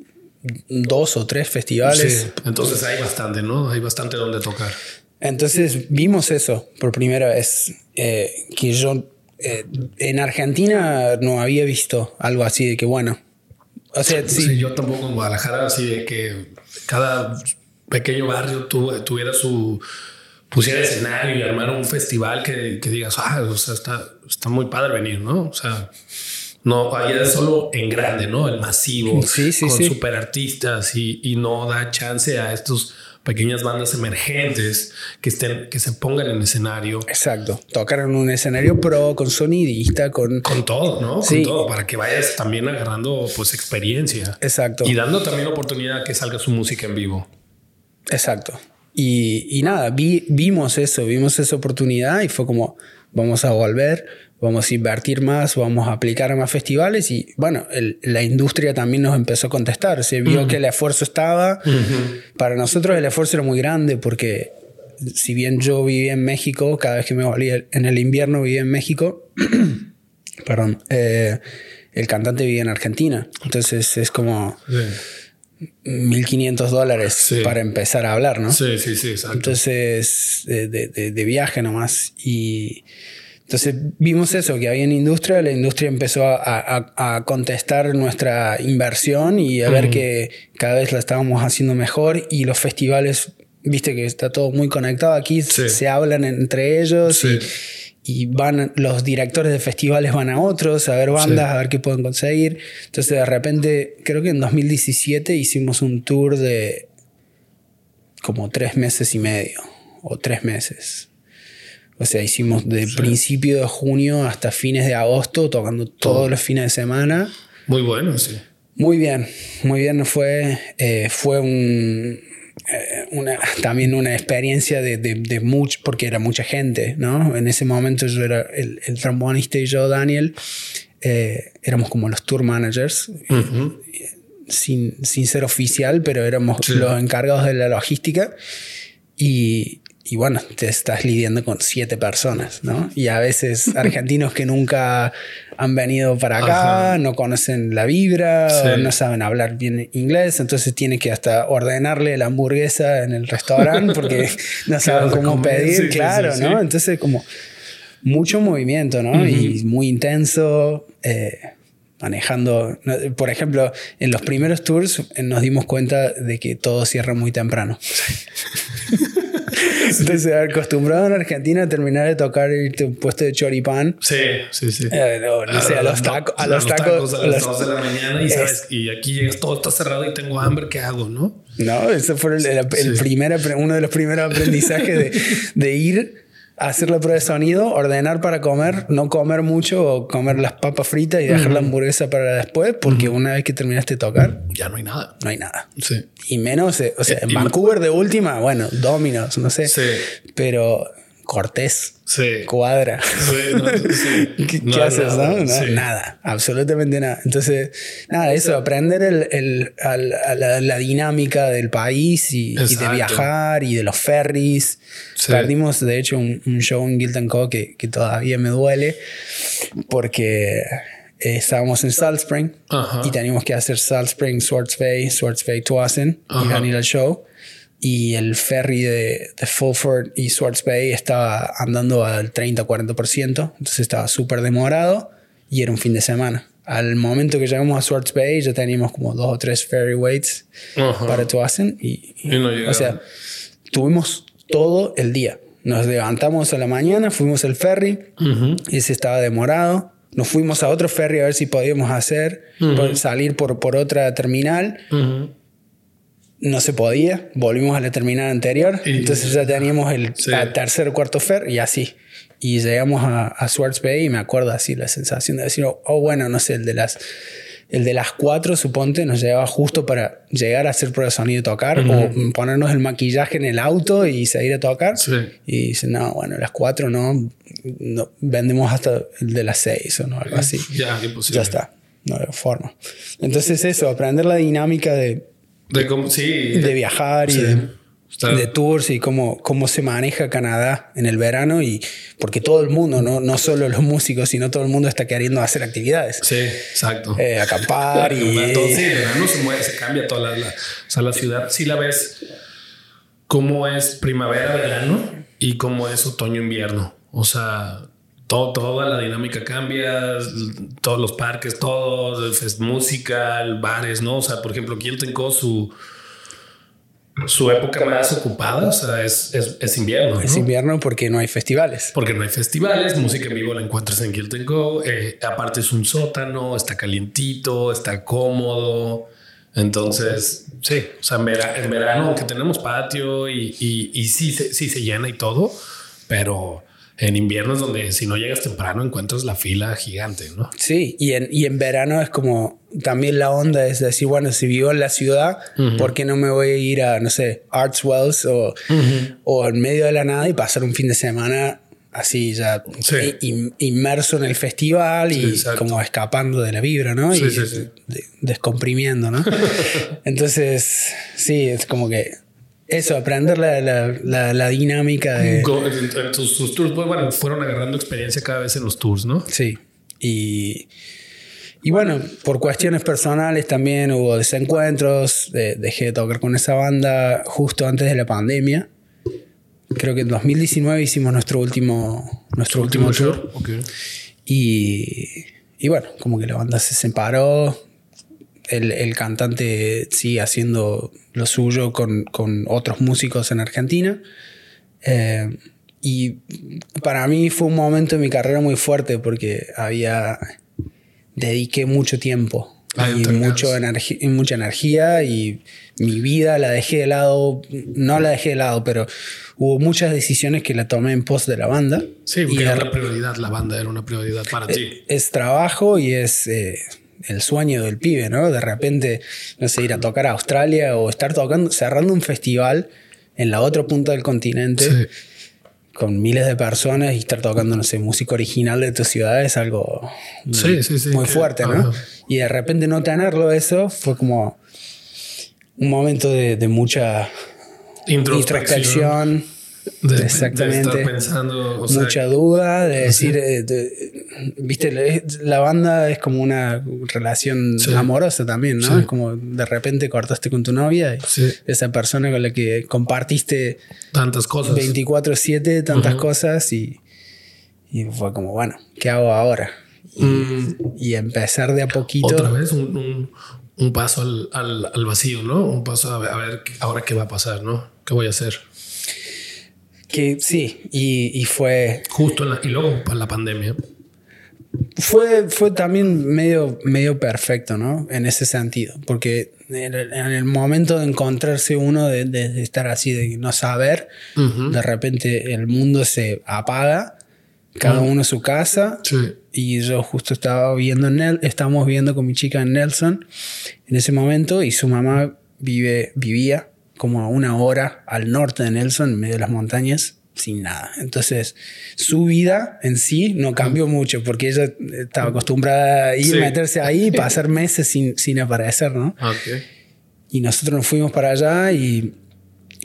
dos o tres festivales. Sí, entonces hay bastante, ¿no? Hay bastante donde tocar. Entonces vimos eso por primera vez, eh, que yo eh, en Argentina no había visto algo así de que bueno. O sea, sí. yo tampoco en Guadalajara, así de que cada pequeño barrio tuviera su pusiera escenario y armar un festival que, que digas, ah, o sea, está, está muy padre venir, ¿no? O sea, no, ahí es solo en grande, ¿no? El masivo, sí, sí, con super artistas y, y no da chance a estos pequeñas bandas emergentes que estén, que se pongan en escenario. Exacto. Tocar en un escenario pro, con sonidista, con. Con todo, ¿no? Con todo, para que vayas también agarrando pues experiencia. Exacto. Y dando también oportunidad a que salga su música en vivo. Exacto. Y, y nada, vi, vimos eso, vimos esa oportunidad y fue como, vamos a volver vamos a invertir más, vamos a aplicar a más festivales y bueno, la industria también nos empezó a contestar, se vio que el esfuerzo estaba, para nosotros el esfuerzo era muy grande porque si bien yo vivía en México, cada vez que me volvía en el invierno vivía en México, *clears throat* perdón, eh, el cantante vivía en Argentina, entonces es como... 1.500 dólares para empezar a hablar, ¿no? Sí, sí, sí, exacto. Entonces, de, de, de viaje nomás. Y, entonces vimos eso, que había en industria, la industria empezó a, contestar nuestra inversión y a ver que cada vez la estábamos haciendo mejor y los festivales, viste que está todo muy conectado aquí, se hablan entre ellos y, van los directores de festivales van a otros a ver bandas, a ver qué pueden conseguir. Entonces de repente, creo que en 2017 hicimos un tour de como tres meses y medio o tres meses o sea, hicimos de principio de junio hasta fines de agosto, tocando todos los fines de semana. Muy bueno, sí. Muy bien, muy bien. Fue, eh, fue un, eh, una, también una experiencia de, de, mucho, porque era mucha gente, ¿no? En ese momento yo era el, el trombonista y yo, Daniel, eh, éramos como los tour managers. sin, sin, ser oficial, pero éramos los encargados de la logística. Y, y bueno, te estás lidiando con siete personas, ¿no? Y a veces *laughs* argentinos que nunca han venido para acá, no conocen la vibra, no saben hablar bien inglés, entonces tiene que hasta ordenarle la hamburguesa en el restaurante porque *laughs* no saben cómo pedir, claro, ¿no? Entonces como mucho movimiento, ¿no? Y muy intenso. Eh, manejando, por ejemplo, en los primeros tours eh, nos dimos cuenta de que todo cierra muy temprano. *laughs* *laughs* Entonces, acostumbrado en Argentina a terminar de tocar y irte un puesto de choripán. Sí, sí, sí. Eh, no, sé, a los, tacos, a los tacos. A las 2 de la mañana y, sabes, y aquí llegas, todo está cerrado y tengo hambre, ¿qué hago, no? No, ese fue el, el, uno de los primeros aprendizajes de, *laughs* de ir hacer la prueba de sonido, ordenar para comer, no comer mucho o comer las papas fritas y dejar la hamburguesa para después, porque una vez que terminaste de tocar, ya no hay nada. No hay nada. Sí. Y menos, eh, o sea, en Vancouver de última, bueno, Dominos, no sé. Sí. Pero Cortés. Sí. Cuadra. Sí, *laughs* ¿Qué, haces? No? Nada, absolutamente nada. Entonces, nada, eso, aprender el, la, dinámica del país y, de viajar y de los ferries. Perdimos, de hecho, un, show en Gilton Co. Que, que, todavía me duele porque estábamos en Salt Spring y teníamos que hacer Salt Spring, Swartz Bay, Swartz Bay, Tuasen y venir al show y el ferry de, de, Fulford y Swartz Bay estaba andando al 30-40%, entonces estaba súper demorado y era un fin de semana. Al momento que llegamos a Swartz Bay ya teníamos como dos o tres ferry waits para Tuasen y, o sea, tuvimos todo el día. Nos levantamos a la mañana, fuimos al ferry, y ese estaba demorado. Nos fuimos a otro ferry a ver si podíamos hacer, salir por, por otra terminal no se podía, volvimos a la terminal anterior, entonces ya teníamos el tercer o cuarto fer y así. Y llegamos a, a Swartz Bay y me acuerdo así la sensación de decir, oh, bueno, no sé, el de las el de las cuatro, suponte, nos llevaba justo para llegar a hacer prueba de sonido y tocar, o ponernos el maquillaje en el auto y salir a tocar. Y dice, no, bueno, las cuatro no, no, vendemos hasta el de las seis o no, algo así. Ya, Ya está, no hay forma. Entonces eso, aprender la dinámica de... De, cómo, sí, de viajar y de de tours y cómo, cómo se maneja Canadá en el verano y porque todo el mundo, no, no solo los músicos, sino todo el mundo está queriendo hacer actividades. Sí, exacto. Eh, acampar y... *laughs* Entonces, el verano se mueve, se cambia toda la, o sea, la ciudad. Si la ves cómo es primavera, verano y cómo es otoño, invierno. O sea, todo, toda la dinámica cambia, todos los parques, todo, música, bares, ¿no? O sea, por ejemplo, quien tengo su su época más ocupada, o sea, es, es, invierno. Es invierno porque no hay festivales. Porque no hay festivales, música en vivo la encuentras en Guild Go. Eh, aparte es un sótano, está calientito, está cómodo. Entonces, sí, o sea, en, verano, que tenemos patio y, y, y sí, sí se llena y todo, pero en invierno es donde si no llegas temprano encuentras la fila gigante, ¿no? Sí, y en, y en verano es como también la onda es decir, bueno, si vivo en la ciudad, ¿por qué no me voy a ir a, no sé, Arts Wells o, o en medio de la nada y pasar un fin de semana así ya inmerso en el festival y como escapando de la vibra, ¿no? y descomprimiendo, ¿no? *laughs* Entonces, sí, es como que eso, aprender la, la, la, dinámica de... tus, tours, pues, bueno, fueron agarrando experiencia cada vez en los tours, ¿no? Sí. Y, y bueno, por cuestiones personales también hubo desencuentros. dejé de tocar con esa banda justo antes de la pandemia. Creo que en 2019 hicimos nuestro último, nuestro último, tour. Y, y bueno, como que la banda se separó el, cantante sigue haciendo lo suyo con, otros músicos en Argentina. Eh, y para mí fue un momento en mi carrera muy fuerte porque había dediqué mucho tiempo ah, y mucho mucha energía y mi vida la dejé de lado, no la dejé de lado, pero hubo muchas decisiones que la tomé en pos de la banda. Sí, porque era la prioridad, la banda era una prioridad para es, ti. Es trabajo y es eh, el sueño del pibe, ¿no? De repente, no sé, ir a tocar a Australia o estar tocando, cerrando un festival en la otra punta del continente con miles de personas y estar tocando, no sé, música original de tu ciudad es algo muy, fuerte, ¿no? Y de repente no tenerlo eso fue como un momento de, mucha introspección Exactamente. pensando, Mucha duda, de decir, eh, viste, la banda es como una relación amorosa también, ¿no? Es como de repente cortaste con tu novia y esa persona con la que compartiste tantas cosas. 24/7, tantas cosas y, y, fue como, bueno, ¿qué hago ahora? Y, mm. empezar de a poquito. Otra vez un, un, paso al, al, al, vacío, ¿no? Un paso a ver, a ver ahora qué va a pasar, ¿no? ¿Qué voy a hacer? Que sí, y, y fue... Justo y luego para la pandemia. Fue, fue también medio, medio perfecto, ¿no? En ese sentido, porque en el, momento de encontrarse uno, de, de, estar así, de no saber, de repente el mundo se apaga, cada uno a su casa, y yo justo estaba viendo, en estábamos viendo con mi chica en Nelson en ese momento, y su mamá vive, vivía como a una hora al norte de Nelson, en medio de las montañas, sin nada. Entonces, su vida en sí no cambió mucho porque ella estaba acostumbrada a ir, meterse ahí y *laughs* pasar meses sin, sin aparecer, ¿no? Y nosotros nos fuimos para allá y,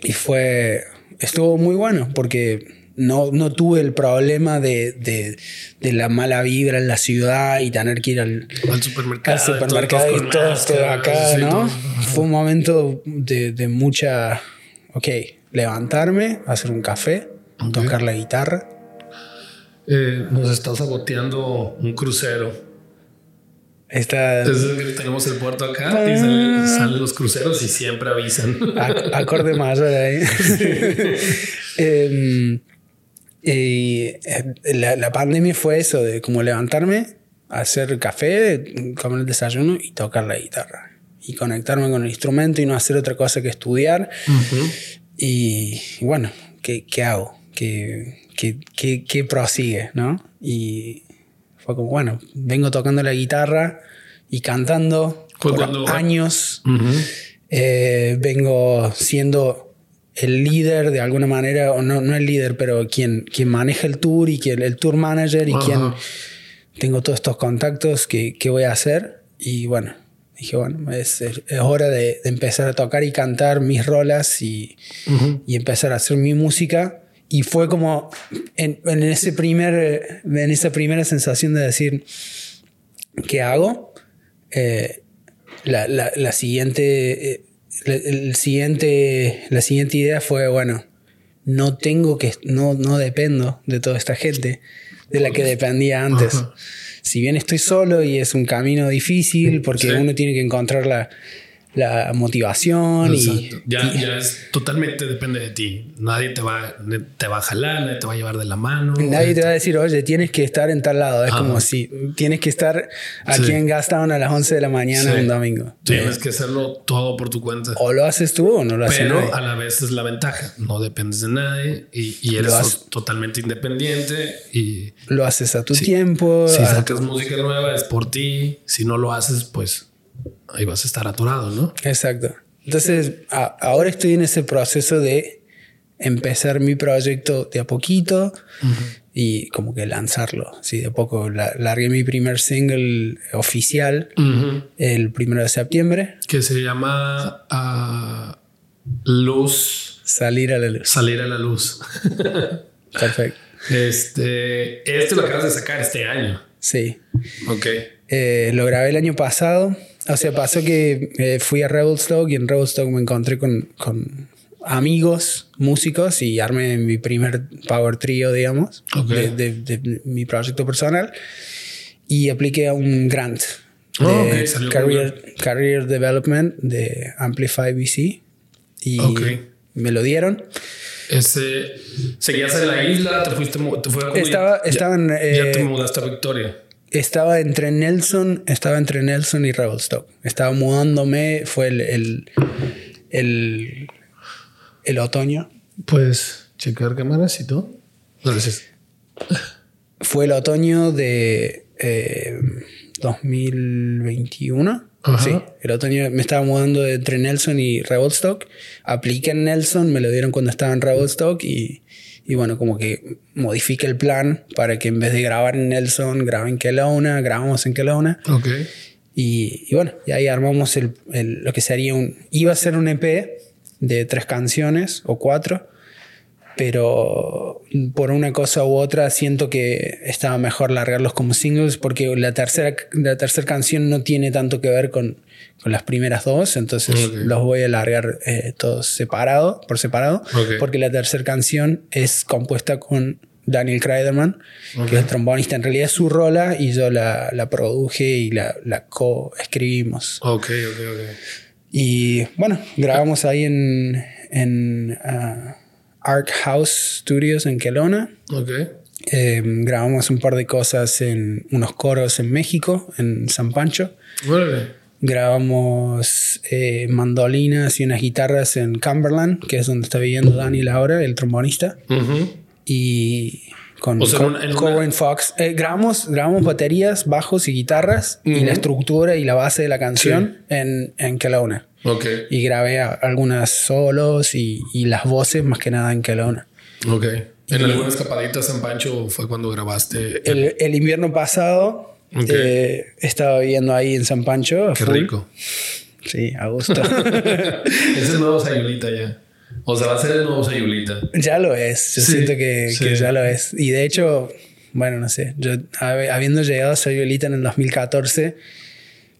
y fue, estuvo muy bueno porque no, no tuve el problema de, de, de, la mala vibra en la ciudad y tener que ir al, supermercado, al supermercado y todo, todo acá, ¿no? Fue un momento de, de, mucha, ok, levantarme, hacer un café, tocar la guitarra. Eh, nos está saboteando un crucero. Está... tenemos el puerto acá y ah. salen, los cruceros y siempre avisan. acorde mayor ahí. *laughs* *laughs* eh, y eh, la, la, pandemia fue eso, de como levantarme, hacer café, comer el desayuno y tocar la guitarra. Y conectarme con el instrumento y no hacer otra cosa que estudiar. y, bueno, ¿qué, qué hago? ¿Qué, qué, qué, qué prosigue? ¿no? Y fue como, bueno, vengo tocando la guitarra y cantando Fue por cuando- años. Eh, vengo siendo el líder de alguna manera, o no, no el líder, pero quien, quien maneja el tour y quien, el tour manager y Ajá. quien tengo todos estos contactos que, que voy a hacer. Y bueno, dije, bueno, es, hora de, de empezar a tocar y cantar mis rolas y, y empezar a hacer mi música. Y fue como en, en ese primer, en esa primera sensación de decir, ¿qué hago? Eh, la, la- la siguiente, eh, el siguiente, la siguiente idea fue, bueno, no tengo que, no, no dependo de toda esta gente de la que dependía antes. Ajá. Si bien estoy solo y es un camino difícil porque Sí. uno tiene que encontrar la, la motivación y. Ya, ya es totalmente depende de ti. Nadie te va, te va a jalar, nadie te va a llevar de la mano. Nadie te va a decir, oye, tienes que estar en tal lado. Es Ajá. como si tienes que estar aquí Sí. en Gastown a las 11 de la mañana Sí. un domingo. Tienes que hacerlo todo por tu cuenta. O lo haces tú o no lo hace Pero nadie. a la vez es la ventaja. No dependes de nadie y, y eres has- totalmente independiente. Y Lo haces a tu tiempo. si a- sacas música nueva es por ti. Si no lo haces, pues ahí vas a estar atorado, ¿no? Exacto. Entonces, a- ahora estoy en ese proceso de empezar mi proyecto de a poquito y como que lanzarlo. Sí, de a poco. La- largué mi primer single oficial el primero de septiembre. Que se llama ah, Luz, Salir a la luz. salir a la luz. *laughs* Perfecto. Este, este lo acabas de sacar este año. Sí. Ok. Eh, lo grabé el año pasado. O sea, pasó que eh, fui a Revelstoke y en Revelstoke me encontré con, con amigos, músicos y armé mi primer power trio, digamos, Ok. de, de- de mi proyecto personal. Y apliqué a un grant de Oh, ok, salió career, career Development de Amplify BC. Y Ok. me lo dieron. Ese, seguías en la isla, te fuiste, te fue a Estaba- ya- estaban, ya, eh, te mudaste a Victoria. Estaba entre Nelson, estaba entre Nelson y Revelstoke. Estaba mudándome, fue el, el, el, el otoño. Puedes checar cámaras y todo. Gracias. Fue el otoño de eh, 2021. Ajá. Sí, el otoño me estaba mudando entre Nelson y Revelstoke. Apliqué en Nelson, me lo dieron cuando estaba en Revelstoke y, y bueno, como que modifiqué el plan para que en vez de grabar en Nelson, grabe en Kelowna, grabamos en Kelowna. Ok. Y, y bueno, y ahí armamos el, el- lo que sería un... Iba a ser un EP de tres canciones o cuatro, pero por una cosa u otra siento que estaba mejor largarlos como singles porque la tercera, la tercera canción no tiene tanto que ver con, con las primeras dos, entonces los voy a largar eh, todos separado, por separado, porque la tercera canción es compuesta con Daniel Kreiderman, que es el trombonista. En realidad es su rola y yo la, la produje y la, la co-escribimos. Ok, ok, ok. Y bueno, grabamos ahí en, en ah, Art House Studios en Kelowna. Ok. Eh, grabamos un par de cosas en unos coros en México, en San Pancho. Grabamos eh, mandolinas y unas guitarras en Cumberland, que es donde está viviendo Daniel ahora, el trombonista. Y con O sea, en una- en una- Corwin Fox. Eh, grabamos, grabamos baterías, bajos y guitarras y la estructura y la base de la canción en, en Kelowna. Ok. Y grabé algunas solos y, y las voces más que nada en Kelowna. Ok. En alguna escapadita a San Pancho fue cuando grabaste. El, el invierno pasado Ok. eh, estaba viviendo ahí en San Pancho. Qué full. rico. Sí, a gusto. *laughs* Ese es nuevo Sayulita ya. O sea, va a ser el nuevo Sayulita. ya lo es. Yo Sí, siento que, sí. que ya lo es. Y de hecho, bueno, no sé. Yo hab- habiendo llegado a Sayulita en el 2014,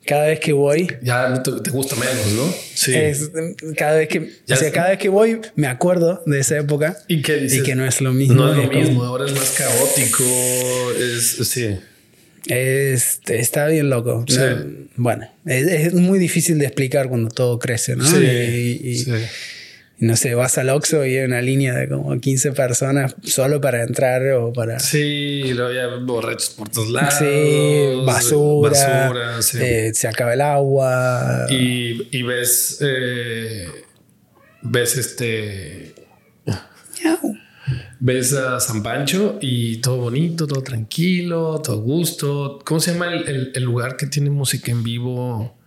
cada vez que voy, Ya no te, te gusta menos, ¿no? Sí. es- cada vez que, Ya o sea, cada vez que voy, me acuerdo de esa época. ¿Y qué dices? Y que no es lo mismo. No es lo mismo. Ahora es más caótico. Es, sí. Es- está bien loco. Sí. No, bueno, es, es muy difícil de explicar cuando todo crece, ¿no? Sí. Y, y- sí. No sé, vas al Oxxo y hay una línea de como 15 personas solo para entrar o para... Sí, luego ya borrachos por todos lados. Sí, basura, Basura, sí. eh, se acaba el agua. y, y ves. eh, ves este. Miau. ves a San Pancho y todo bonito, todo tranquilo, todo gusto. ¿Cómo se llama el, el, lugar que tiene música en vivo?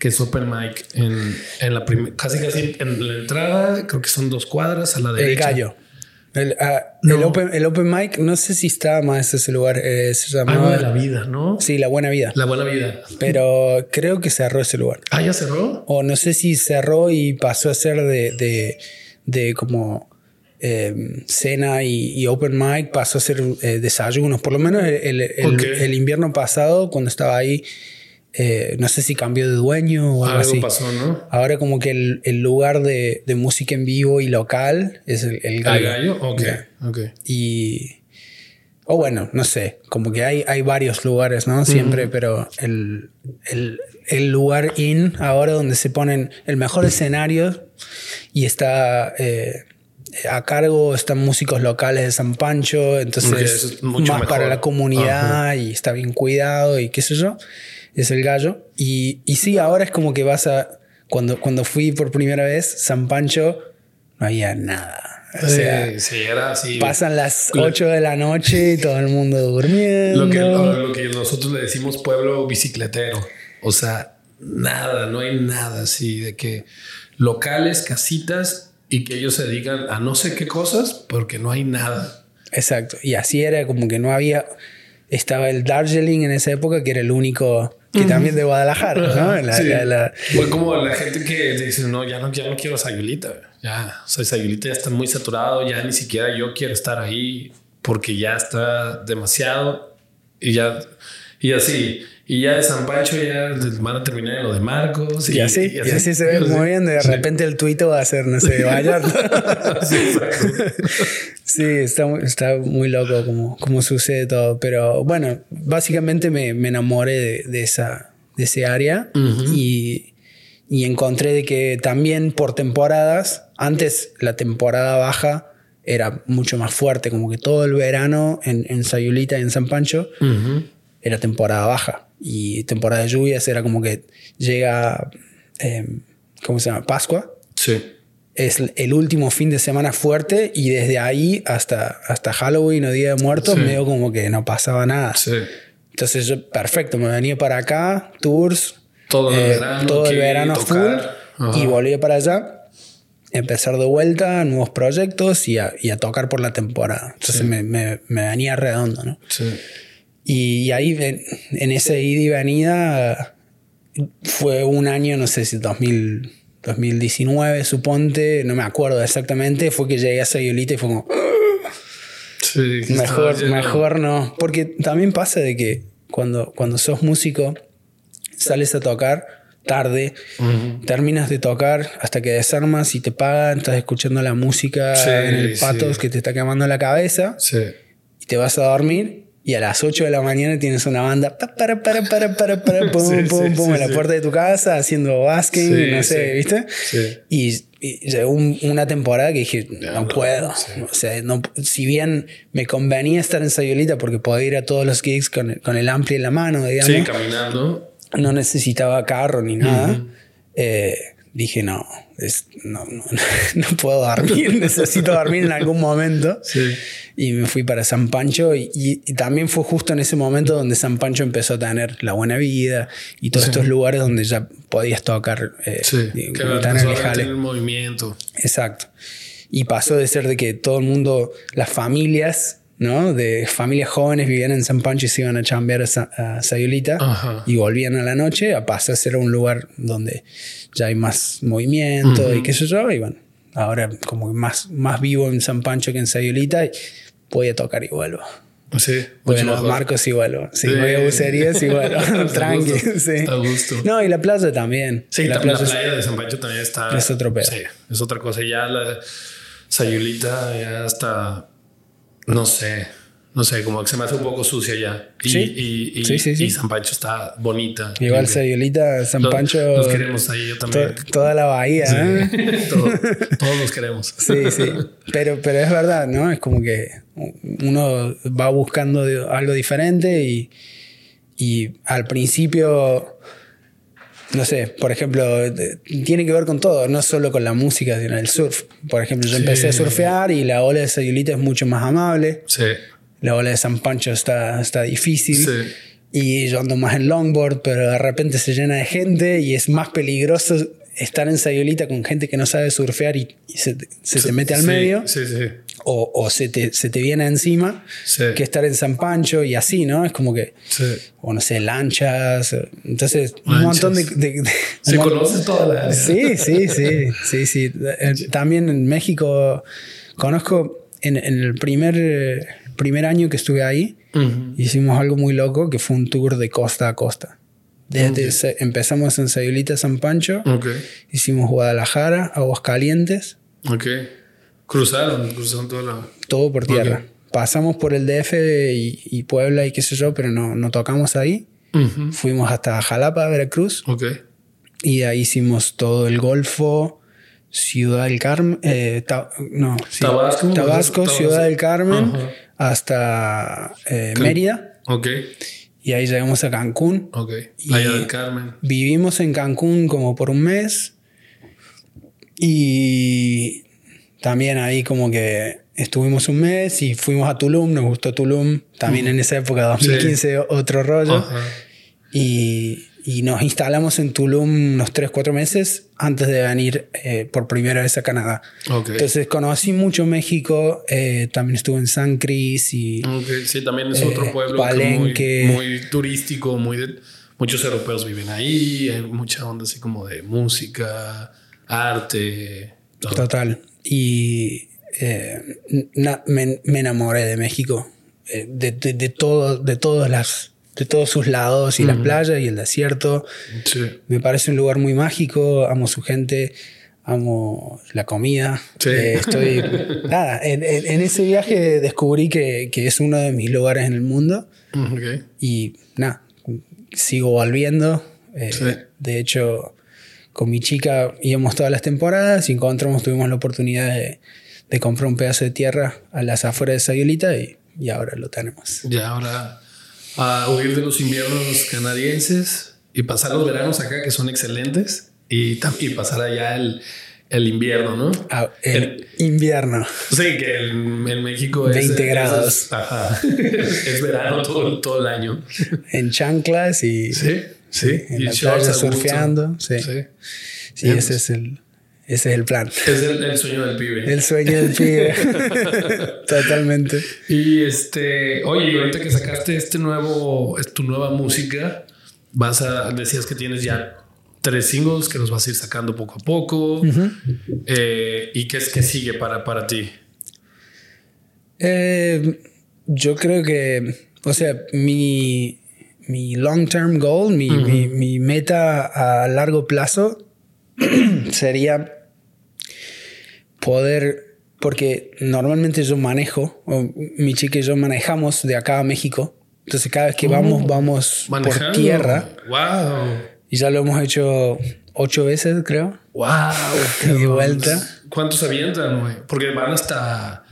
Que es Open Mic en, en la primera, casi casi en la entrada, creo que son dos cuadras a la derecha. El gallo. El, ah, el, open, el Open Mic, no sé si está más ese lugar. Eh, se llamaba. de la vida, ¿no? Sí, la buena vida. La buena vida. Pero creo que cerró ese lugar. Ah, ya cerró. O no sé si cerró y pasó a ser de, de, de como eh, cena y, open mic, pasó a ser eh, desayunos. Por lo menos el, el, el, invierno pasado, cuando estaba ahí, eh, no sé si cambió de dueño o algo, así. pasó, ¿no? Ahora como que el, lugar de, de, música en vivo y local es el, gallo. ¿El gallo? Ok, ok. Y... O bueno, no sé, como que hay, hay varios lugares, ¿no? Siempre, pero el, el, lugar in ahora donde se ponen el mejor escenario y está... Eh, a cargo están músicos locales de San Pancho, entonces es más para la comunidad y está bien cuidado y qué sé yo es el gallo. Y, y sí, ahora es como que vas a. Cuando, cuando fui por primera vez, San Pancho, no había nada. O sea, sí, era así. Pasan las 8 de la noche y todo el mundo durmiendo. Lo que, lo que nosotros le decimos pueblo bicicletero. O sea, nada, no hay nada así de que locales, casitas y que ellos se dedican a no sé qué cosas porque no hay nada. Exacto. Y así era como que no había. Estaba el Darjeeling en esa época, que era el único que también de Guadalajara, ¿no? Fue como la gente que dice, no, ya no, ya no quiero Sayulita, ya, o sea, Sayulita ya está muy saturado, ya ni siquiera yo quiero estar ahí porque ya está demasiado y ya, y así, y ya de San Pancho ya van a terminar en lo de Marcos. Y, así, y así, se ve moviendo. De repente el tuito va a ser, no sé, vaya. *laughs* sí, está, está muy loco como, como sucede todo. Pero bueno, básicamente me, me enamoré de, esa, de ese área y, y encontré de que también por temporadas, antes la temporada baja era mucho más fuerte, como que todo el verano en, en Sayulita y en San Pancho era temporada baja y temporada de lluvias era como que llega, em, ¿cómo se llama? Pascua. Sí. Es el último fin de semana fuerte y desde ahí hasta, hasta Halloween o Día de Muertos medio como que no pasaba nada. Sí. Entonces yo, perfecto, me venía para acá, tours. Todo el eh, verano. Todo el verano full. Y volví para allá. Empezar de vuelta, nuevos proyectos y a, y a tocar por la temporada. Entonces me, me, me venía redondo, ¿no? Sí. Y ahí en ese ida y venida fue un año, no sé si 2000, 2019, suponte, no me acuerdo exactamente, fue que llegué a Sayulita y fue como... Sí, mejor, mejor no. Porque también pasa de que cuando, cuando sos músico, sales a tocar tarde, terminas de tocar hasta que desarmas y te pagan, estás escuchando la música en el patos que te está quemando la cabeza y te vas a dormir y a las 8 de la mañana tienes una banda para, para, para, para, para, *laughs* pum, pum, pum, en la puerta de tu casa haciendo basking, no sé, ¿viste? Y, llegó una temporada que dije, no, puedo. O sea, no, si bien me convenía estar en Sayolita porque podía ir a todos los gigs con, con el ampli en la mano, digamos. Sí, caminando. No necesitaba carro ni nada. eh, dije, no, es, no, no, *laughs* no, puedo dormir, *laughs* necesito dormir en algún momento. Sí. Y me fui para San Pancho y, y, también fue justo en ese momento donde San Pancho empezó a tener la buena vida y todos estos lugares donde ya podías tocar eh, sí, que tan el movimiento. Exacto. Y pasó de ser de que todo el mundo, las familias ¿no? De familias jóvenes vivían en San Pancho y se iban a chambear a, Sayulita y volvían a la noche a pasar a ser un lugar donde ya hay más movimiento y qué sé yo. Y bueno, ahora como más, más vivo en San Pancho que en Sayulita y voy a tocar y vuelvo. Sí, voy a los marcos y vuelvo. Sí, voy a bucerías y vuelvo. *laughs* Tranqui. Sí. gusto. No, y la playa también. Sí, la, playa, de San Pancho también está. Es otro pedo. Sí, es otra cosa. Ya la Sayulita ya está no sé. No sé, como que se me hace un poco sucia ya. Y, sí. Y, sí, sí, y, San Pancho está bonita. Igual Sayulita, San Pancho. Los queremos ahí, yo también. toda la bahía, ¿eh? *laughs* todos los queremos. Sí, sí. Pero, pero es verdad, ¿no? Es como que uno va buscando algo diferente y, y al principio no sé, por ejemplo, tiene que ver con todo, no solo con la música, sino el surf. Por ejemplo, yo empecé a surfear y la ola de Sayulita es mucho más amable. Sí. La ola de San Pancho está, está difícil. Sí. Y yo ando más en longboard, pero de repente se llena de gente y es más peligroso estar en Sayulita con gente que no sabe surfear y, y se, te- se te mete al Sí, medio Sí, sí. o, o se, te, se te viene encima que estar en San Pancho y así, ¿no? Es como que, Sí. o no sé, lanchas. Entonces, un montón de... de- de- *laughs* mon- conoces toda la. Sí, sí, sí, sí, sí. Eh, También en México conozco en, en el primer, eh, primer año que estuve ahí, Ujú. hicimos algo muy loco que fue un tour de costa a costa. Desde empezamos en Sayulita, San Pancho, Ok. hicimos Guadalajara, Aguascalientes, Ok. Cruzaron, cruzaron toda la. todo por tierra. Ok. Pasamos por el DF y, y Puebla y qué sé yo, pero no, no tocamos ahí. Ujú. Fuimos hasta Jalapa, Veracruz, y de ahí hicimos todo el Golfo, Ciudad del Carmen, eh, Ta- no, Tabasco. Tabasco, Tabasco. Ciudad del Carmen, Ajá. Hasta eh, Mérida, Ok. y ahí llegamos a Cancún. Ok. Playa del Carmen. Vivimos en Cancún como por un mes y también ahí como que estuvimos un mes y fuimos a Tulum, nos gustó Tulum, también en esa época, 2015, otro rollo. Y, y nos instalamos en Tulum unos 3, 4 meses antes de venir eh, por primera vez a Canadá. Entonces conocí mucho México, eh, también estuve en San Cris y Sí, también es Eh, otro pueblo que Palenque. muy, muy turístico, muy de- muchos europeos viven ahí, hay mucha onda así como de música, arte. todo. Total. Y eh, na- me, me enamoré de México. eh, de, de, de todo, de todas las, de todos sus lados y las playas y el desierto. Sí. Me parece un lugar muy mágico. Amo su gente. Amo la comida. Sí. Eh, estoy. *laughs* nada, en, en- ese viaje descubrí que, que es uno de mis lugares en el mundo. Ok. Y nada, sigo volviendo. Eh, Sí. De hecho, con mi chica íbamos todas las temporadas y encontramos, tuvimos la oportunidad de, de comprar un pedazo de tierra a las afueras de Sayulita y, y ahora lo tenemos. Ya ahora a huir de los inviernos canadienses y pasar los veranos acá que son excelentes y, y pasar allá el, el invierno, ¿no? Ah, el invierno. Sí, que en, en México es 20 es- grados. ajá. es verano todo, todo el año. En chanclas y Sí, sí. en y la playa surfeando. Sí, sí. Sí. ese, es el, ese es el plan. Es el, el sueño del pibe. El sueño del pibe. *laughs* Totalmente. Y este, oye, ahorita que sacaste este nuevo, es tu nueva música, vas a, decías que tienes ya tres singles que los vas a ir sacando poco a poco. Eh, ¿Y qué es que sigue para, para ti? Eh, yo creo que, o sea, mi, mi long-term goal, mi, mi- mi meta a largo plazo *clears throat* sería poder, porque normalmente yo manejo, o mi chica y yo manejamos de acá a México, entonces cada vez que vamos, vamos por Manejando. tierra, Wow. y ya lo hemos hecho ocho veces, creo. Wow. Y *laughs* de vuelta. ¿Cuántos avientan, güey? Porque van hasta,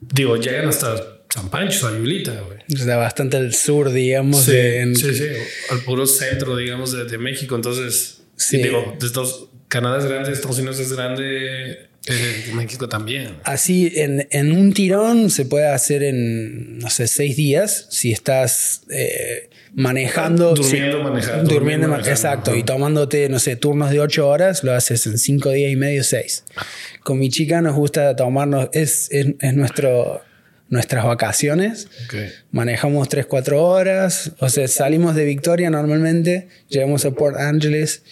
digo, llegan hasta San Pancho, Sayulita, güey. O sea, bastante al sur, digamos. Sí, de- en- sí, sí, al puro centro, digamos, de, de México. Entonces, Sí. digo, de estos, Canadá es grande, Estados Unidos es grande, eh, México también. Así, en, en un tirón se puede hacer en, no sé, seis días si estás eh, manejando. Durmiendo, sí, manejando, Durmiendo, durmiendo, ma- manejando. exacto. Ajá. Y tomándote, no sé, turnos de ocho horas, lo haces en cinco días y medio, seis. Con mi chica nos gusta tomarnos, es, es, es nuestro, nuestras vacaciones. Ok. Manejamos 3, 4 horas. O sea, salimos de Victoria normalmente, llegamos a Port Angeles.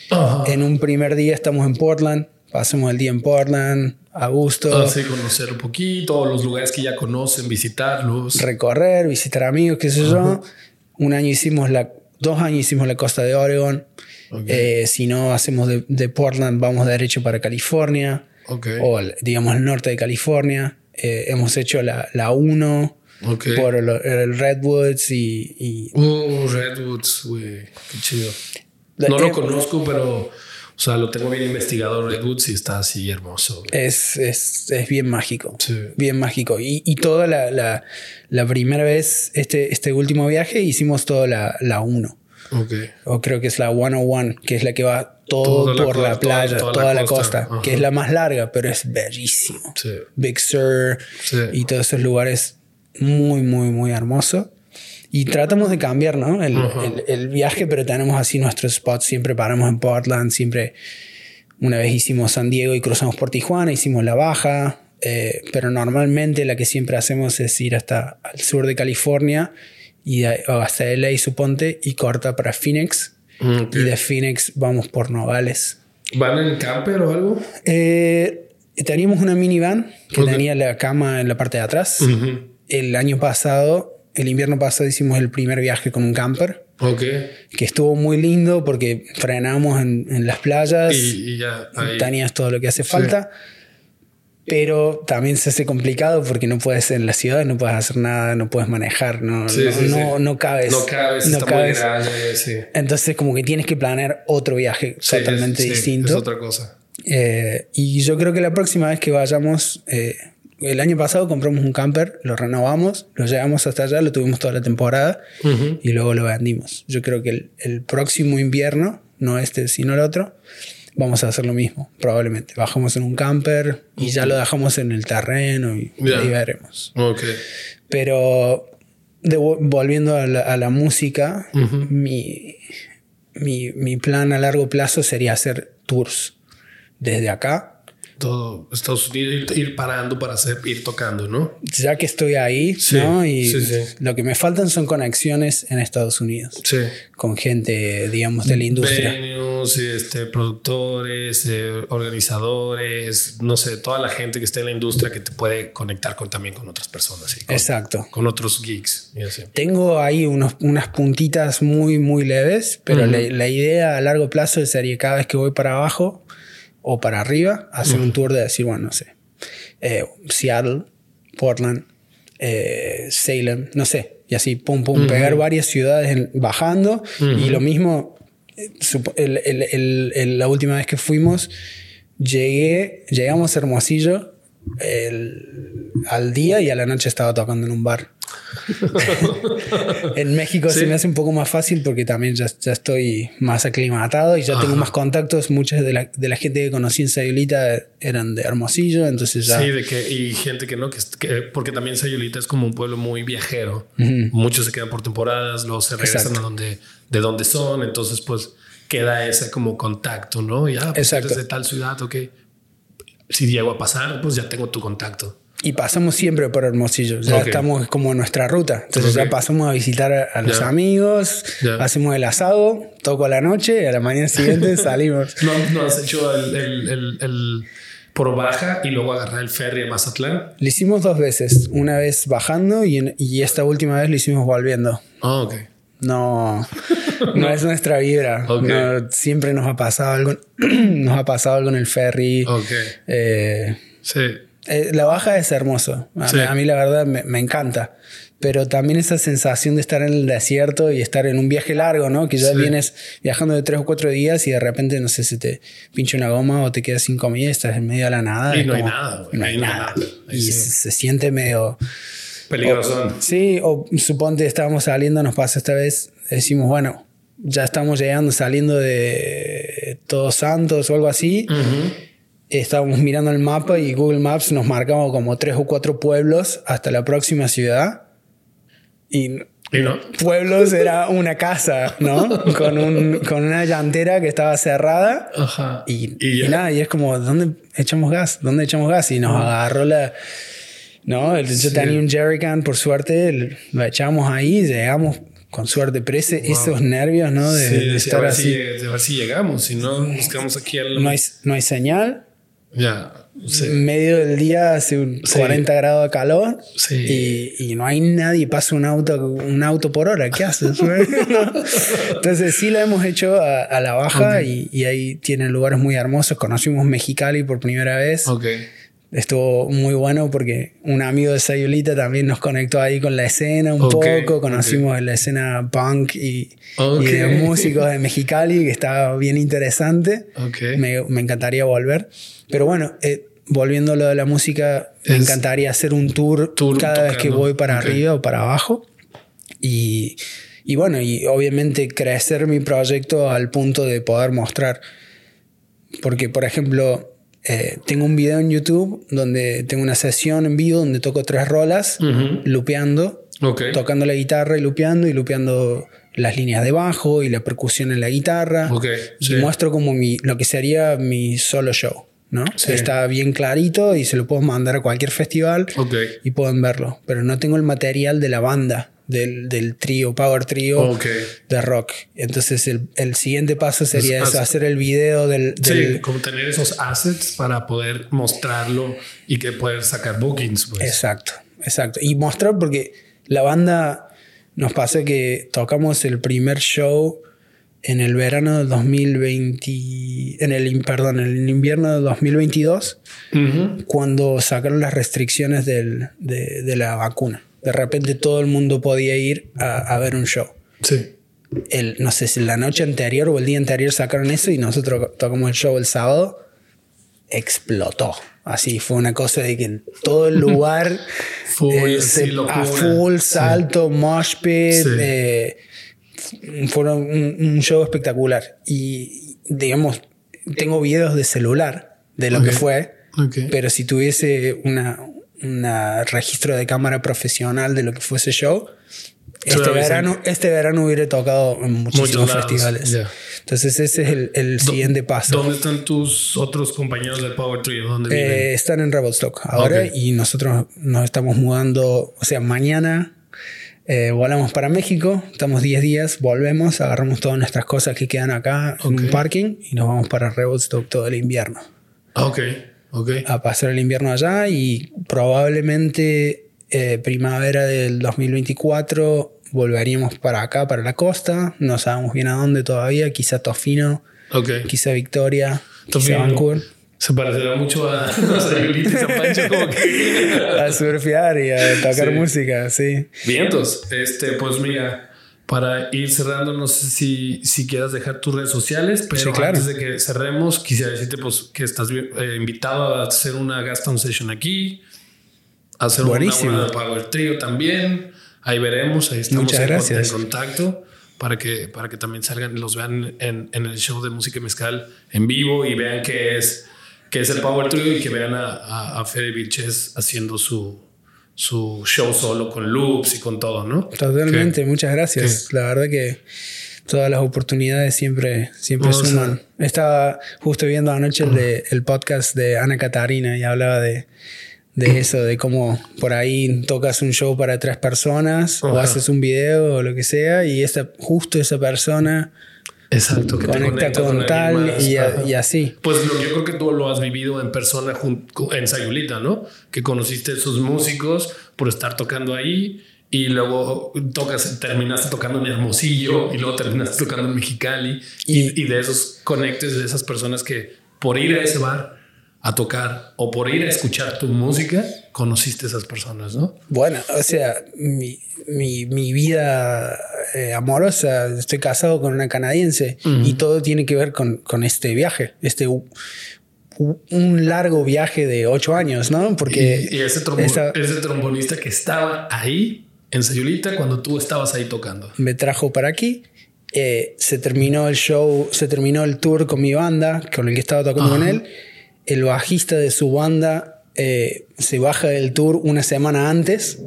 En un primer día estamos en Portland, pasamos el día en Portland, a gusto. Así conocer un poquito, los lugares que ya conocen, visitarlos. recorrer, visitar amigos, qué sé yo. Un año hicimos la, dos años hicimos la costa de Oregon. Ok. Eh, si no hacemos de, de Portland, vamos derecho para California Ok. o el- digamos el norte de California. Eh, hemos hecho la, la 1 Ok. por lo- el Redwoods y, y Uh, Redwoods, güey. Qué chido. No Eh, lo conozco, pero, o sea, lo tengo bien investigado, Redwoods, y está así hermoso. es, es, es bien mágico. Sí. Bien mágico. Y, y toda la, la, la primera vez, este, este último viaje, hicimos toda la, la 1. Ok. o creo que es la 101, que es la que va todo Toda la por la toda- playa, toda toda, la la costa. costa, que es la más larga, pero es bellísimo. Sí. Big Sur Sí. y todos esos lugares muy, muy, muy hermosos. Y tratamos de cambiar, ¿no? El, Ajá. el- el viaje, pero tenemos así nuestros spots. Siempre paramos en Portland, siempre. Una vez hicimos San Diego y cruzamos por Tijuana, hicimos la baja. eh, pero normalmente la que siempre hacemos es ir hasta el sur de California y de o hasta LA, suponte, y corta para Phoenix. Ok. Y de Phoenix vamos por Nogales. ¿Van en camper o algo? Eh, teníamos una minivan que tenía la cama en la parte de atrás. El año pasado, el invierno pasado, hicimos el primer viaje con un camper, Ok. que estuvo muy lindo porque frenamos en, en las playas, Y, y ya ahí. tenías todo lo que hace falta. Pero también se hace complicado porque no puedes en la ciudad, no puedes hacer nada, no puedes manejar, no, Sí, no, sí, no, no cabes. No cabes, no está cabes. muy grande, sí. Entonces como que tienes que planear otro viaje totalmente es- distinto. Es otra cosa. Eh, y yo creo que la próxima vez que vayamos, eh, el año pasado compramos un camper, lo renovamos, lo llevamos hasta allá, lo tuvimos toda la temporada Ujú. y luego lo vendimos. Yo creo que el, el próximo invierno, no este sino el otro, vamos a hacer lo mismo, probablemente. Bajamos en un camper y ya lo dejamos en el terreno y Ya. ahí veremos. Ok. Pero de- volviendo a la, a la música, Ujú. mi, mi, mi plan a largo plazo sería hacer tours desde acá. Todo Estados Unidos, ir, ir parando para hacer, ir tocando, ¿no? Ya que estoy ahí, Sí, ¿no? Y sí, sí. lo que me faltan son conexiones en Estados Unidos Sí. con gente, digamos, de la industria. Venues, este, productores, eh, organizadores, no sé, toda la gente que esté en la industria que te puede conectar con, también con otras personas. y con, Exacto. con otros geeks. y así. Tengo ahí unos, unas puntitas muy, muy leves, pero la, la idea a largo plazo sería cada vez que voy para abajo o para arriba, hacer un tour de decir, bueno, no sé, eh, Seattle, Portland, eh, Salem, no sé, y así, pum, pum, pegar varias ciudades en- bajando. Y lo mismo, eh, supo- el- el- el- el- la última vez que fuimos, llegué, llegamos a Hermosillo al día y a la noche estaba tocando en un bar. *laughs* en México Sí. se me hace un poco más fácil porque también ya, ya estoy más aclimatado y ya tengo más contactos. Muchas de la, de la gente que conocí en Sayulita eran de Hermosillo, entonces ya... Sí, de que, y gente que no, que, que- porque también Sayulita es como un pueblo muy viajero. Muchos se quedan por temporadas, luego se regresan Exacto. a donde, de donde son, entonces pues queda ese como contacto, ¿no? Ya, pues Exacto. de tal ciudad, ok. Si llego a pasar, pues ya tengo tu contacto. Y pasamos siempre por Hermosillo. Ya estamos como en nuestra ruta. Entonces ya pasamos a visitar a, a los amigos, hacemos el asado, toco a la noche y a la mañana siguiente *laughs* salimos. ¿No, no has hecho el, el- el- el por baja y luego agarrar el ferry a Mazatlán? Lo hicimos dos veces. Una vez bajando y, en- y esta última vez lo hicimos volviendo. Ah, ok. No, *laughs* no es nuestra vibra. No, siempre nos ha pasado algo, *clears throat* nos ha pasado algo en el ferry. Eh, Sí. Eh, la baja es hermoso. A, Sí. mí, a mí la verdad me, me encanta. Pero también esa sensación de estar en el desierto y estar en un viaje largo, ¿no? Que ya Sí. vienes viajando de tres o cuatro días y de repente, no sé, se te pincha una goma o te quedas sin comida y estás en medio de la nada. Y no hay como- nada. No hay Ahí no hay nada. nada. Y sí. se, se siente medio... Peligroso. Sí, o suponte estábamos saliendo, nos pasa esta vez, decimos, bueno, ya estamos llegando, saliendo de Todos Santos o algo así. Estábamos mirando el mapa y Google Maps nos marcaba como tres o cuatro pueblos hasta la próxima ciudad. Y ¿Y no? pueblos era una casa, ¿no? *laughs* Con, un, con una llantera que estaba cerrada. Ajá. Y, Y y nada, y es como, ¿dónde echamos gas? ¿Dónde echamos gas? Y nos agarró la... No, El- yo Sí. tenía un jerrycan, por suerte, lo echamos ahí, llegamos con suerte, pero ese- esos nervios, ¿no? De, Sí, de sí, a, estar ver así. si, ver si llegamos. Si no, quedamos aquí al. No hay, no hay señal. Ya. Sí. En medio del día hace un Sí. 40 grados de calor Sí. y, y no hay nadie, pasa un auto, un auto por hora. ¿Qué haces? *laughs* No. Entonces sí lo hemos hecho a, a la baja y, y ahí tienen lugares muy hermosos. Conocimos Mexicali por primera vez. Ok. Estuvo muy bueno porque un amigo de Sayulita también nos conectó ahí con la escena un poco. Conocimos la escena punk y, de músicos de Mexicali, que estaba bien interesante. Me, me encantaría volver. Pero bueno, eh, volviendo a lo de la música, me encantaría hacer un tour, Tour cada vez que voy para arriba o para abajo. Y, y bueno, y obviamente crecer mi proyecto al punto de poder mostrar. Porque, por ejemplo, eh, tengo un video en YouTube donde tengo una sesión en vivo donde toco tres rolas, lupeando, tocando la guitarra y lupeando, y lupeando las líneas de bajo y la percusión en la guitarra. y muestro como mi, lo que sería mi solo show. ¿no? Está bien clarito y se lo puedo mandar a cualquier festival y pueden verlo. Pero no tengo el material de la banda, del, del trío, Power Trio de rock. Entonces el, siguiente paso sería hacer el video del, Sí, como tener esos assets para poder mostrarlo y que poder sacar bookings. Pues. Exacto, exacto. Y mostrar porque la banda nos pasa que tocamos el primer show en el verano del 2020, en el, perdón, en el invierno del 2022, cuando sacaron las restricciones del, de, la vacuna. De repente todo el mundo podía ir a, ver un show. Sí. El, no sé si la noche anterior o el día anterior sacaron eso y nosotros tocamos el show el sábado. Explotó. Así fue una cosa de que todo el lugar *laughs* eh, a full salto, mosh pit. Eh, fueron un, show espectacular. Y, digamos, tengo videos de celular de lo que fue. Pero si tuviese una, una registro de cámara profesional de lo que fue ese show, este verano, este verano hubiera tocado en muchísimos festivales. Entonces ese es el, el siguiente paso. ¿Dónde están tus otros compañeros del Power Trio? ¿Dónde eh, están en Rebelstock ahora y nosotros nos estamos mudando, o sea, mañana eh, volamos para México, estamos 10 días, volvemos, agarramos todas nuestras cosas que quedan acá en un parking y nos vamos para Rebelstock todo el invierno. Ah, ok, A pasar el invierno allá y probablemente eh, primavera del 2024 volveríamos para acá, para la costa. No sabemos bien a dónde todavía. Quizá Tofino, quizá Victoria, quizá Vancouver. Se parecerá mucho a, *laughs* a como que... *laughs* a surfear y a tocar música, sí. Vientos. Este, pues mira, para ir cerrando, no sé si, si quieras dejar tus redes sociales, pero antes de que cerremos, quisiera decirte pues, que estás eh, invitado a hacer una Gaston Session aquí, a hacer Buenísimo. una, Power Trio también. Ahí veremos, ahí estamos Muchas gracias. en contacto para que, para que también salgan, los vean en, en el show de música mezcal en vivo y vean que es que es el Power Trio y que vean a, a, Fede Vilches haciendo su, su show solo con loops y con todo, ¿no? Totalmente, muchas gracias. La verdad que todas las oportunidades siempre, siempre suman. Estaba justo viendo anoche el, de, el podcast de Ana Catarina y hablaba de, de eso, de cómo por ahí tocas un show para tres personas o haces un video o lo que sea y esa, justo esa persona Exacto, que conecta, con, tal y, así. Pues yo creo que tú lo has vivido en persona en Sayulita, ¿no? Que conociste a esos músicos por estar tocando ahí y luego tocas, terminaste tocando en Hermosillo y luego terminaste tocando en Mexicali y, y de esos conectes de esas personas que por ir a ese bar a tocar o por ir a escuchar tu música, conociste a esas personas, ¿no? Bueno, o sea, mi, mi, mi vida eh, amorosa, estoy casado con una canadiense y todo tiene que ver con, con este viaje, este un largo viaje de ocho años, ¿no? Porque... Y, ese, trombonista que estaba ahí en Sayulita cuando tú estabas ahí tocando. Me trajo para aquí. Eh, se terminó el show, se terminó el tour con mi banda, con el que estaba tocando con él el bajista de su banda eh, se baja del tour una semana antes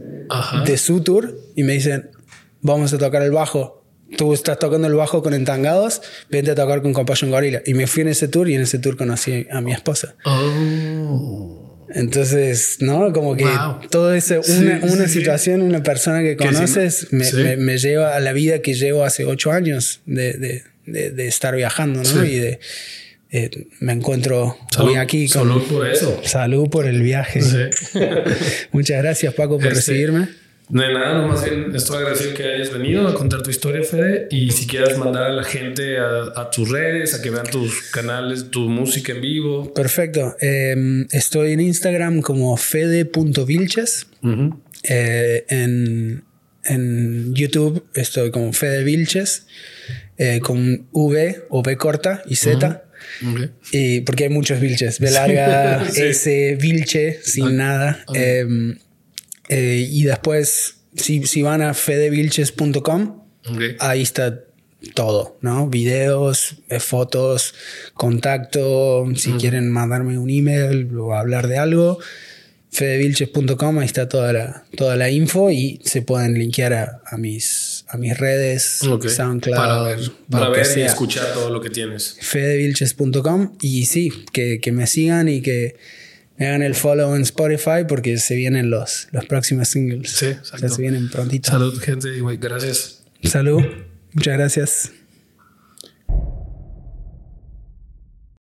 de su tour y me dicen, vamos a tocar el bajo. Tú estás tocando el bajo con Entangados, vente a tocar con Compassion Gorilla. Y me fui en ese tour y en ese tour conocí a mi esposa. Oh. Entonces, ¿no? Como que todo eso, una, situación, una persona que conoces, me, lleva a la vida que llevo hace ocho años de, estar viajando, ¿no? Y de eh, me encuentro hoy aquí. Con, salud por eso. Salud por el viaje. *laughs* Muchas gracias, Paco, por este, recibirme. De nada, más bien estoy agradecido que hayas venido a contar tu historia, Fede. Y si quieres mandar a la gente a, tus redes, a que vean tus canales, tu música en vivo. Perfecto. Em, estoy en Instagram como fede.vilches. Eh, en, en, YouTube estoy como Fede Vilches, eh, con V o V corta y Z. Y porque hay muchos Vilches. B *laughs* larga, S, Vilche, sin nada. Em, eh, y después, si, si, van a fedevilches.com, Ahí está todo, ¿no? Videos, eh, fotos, contacto, si quieren mandarme un email o hablar de algo, fedevilches.com, ahí está toda la, toda la info y se pueden linkear a, mis, a mis redes, SoundCloud, para ver, para ver y escuchar todo lo que tienes. fedevilches.com y sí, que, que, me sigan y que me hagan el follow en Spotify porque se vienen los, los próximos singles. Sí, exacto. Se vienen prontito. Salud, gente. Gracias. Salud. Muchas gracias.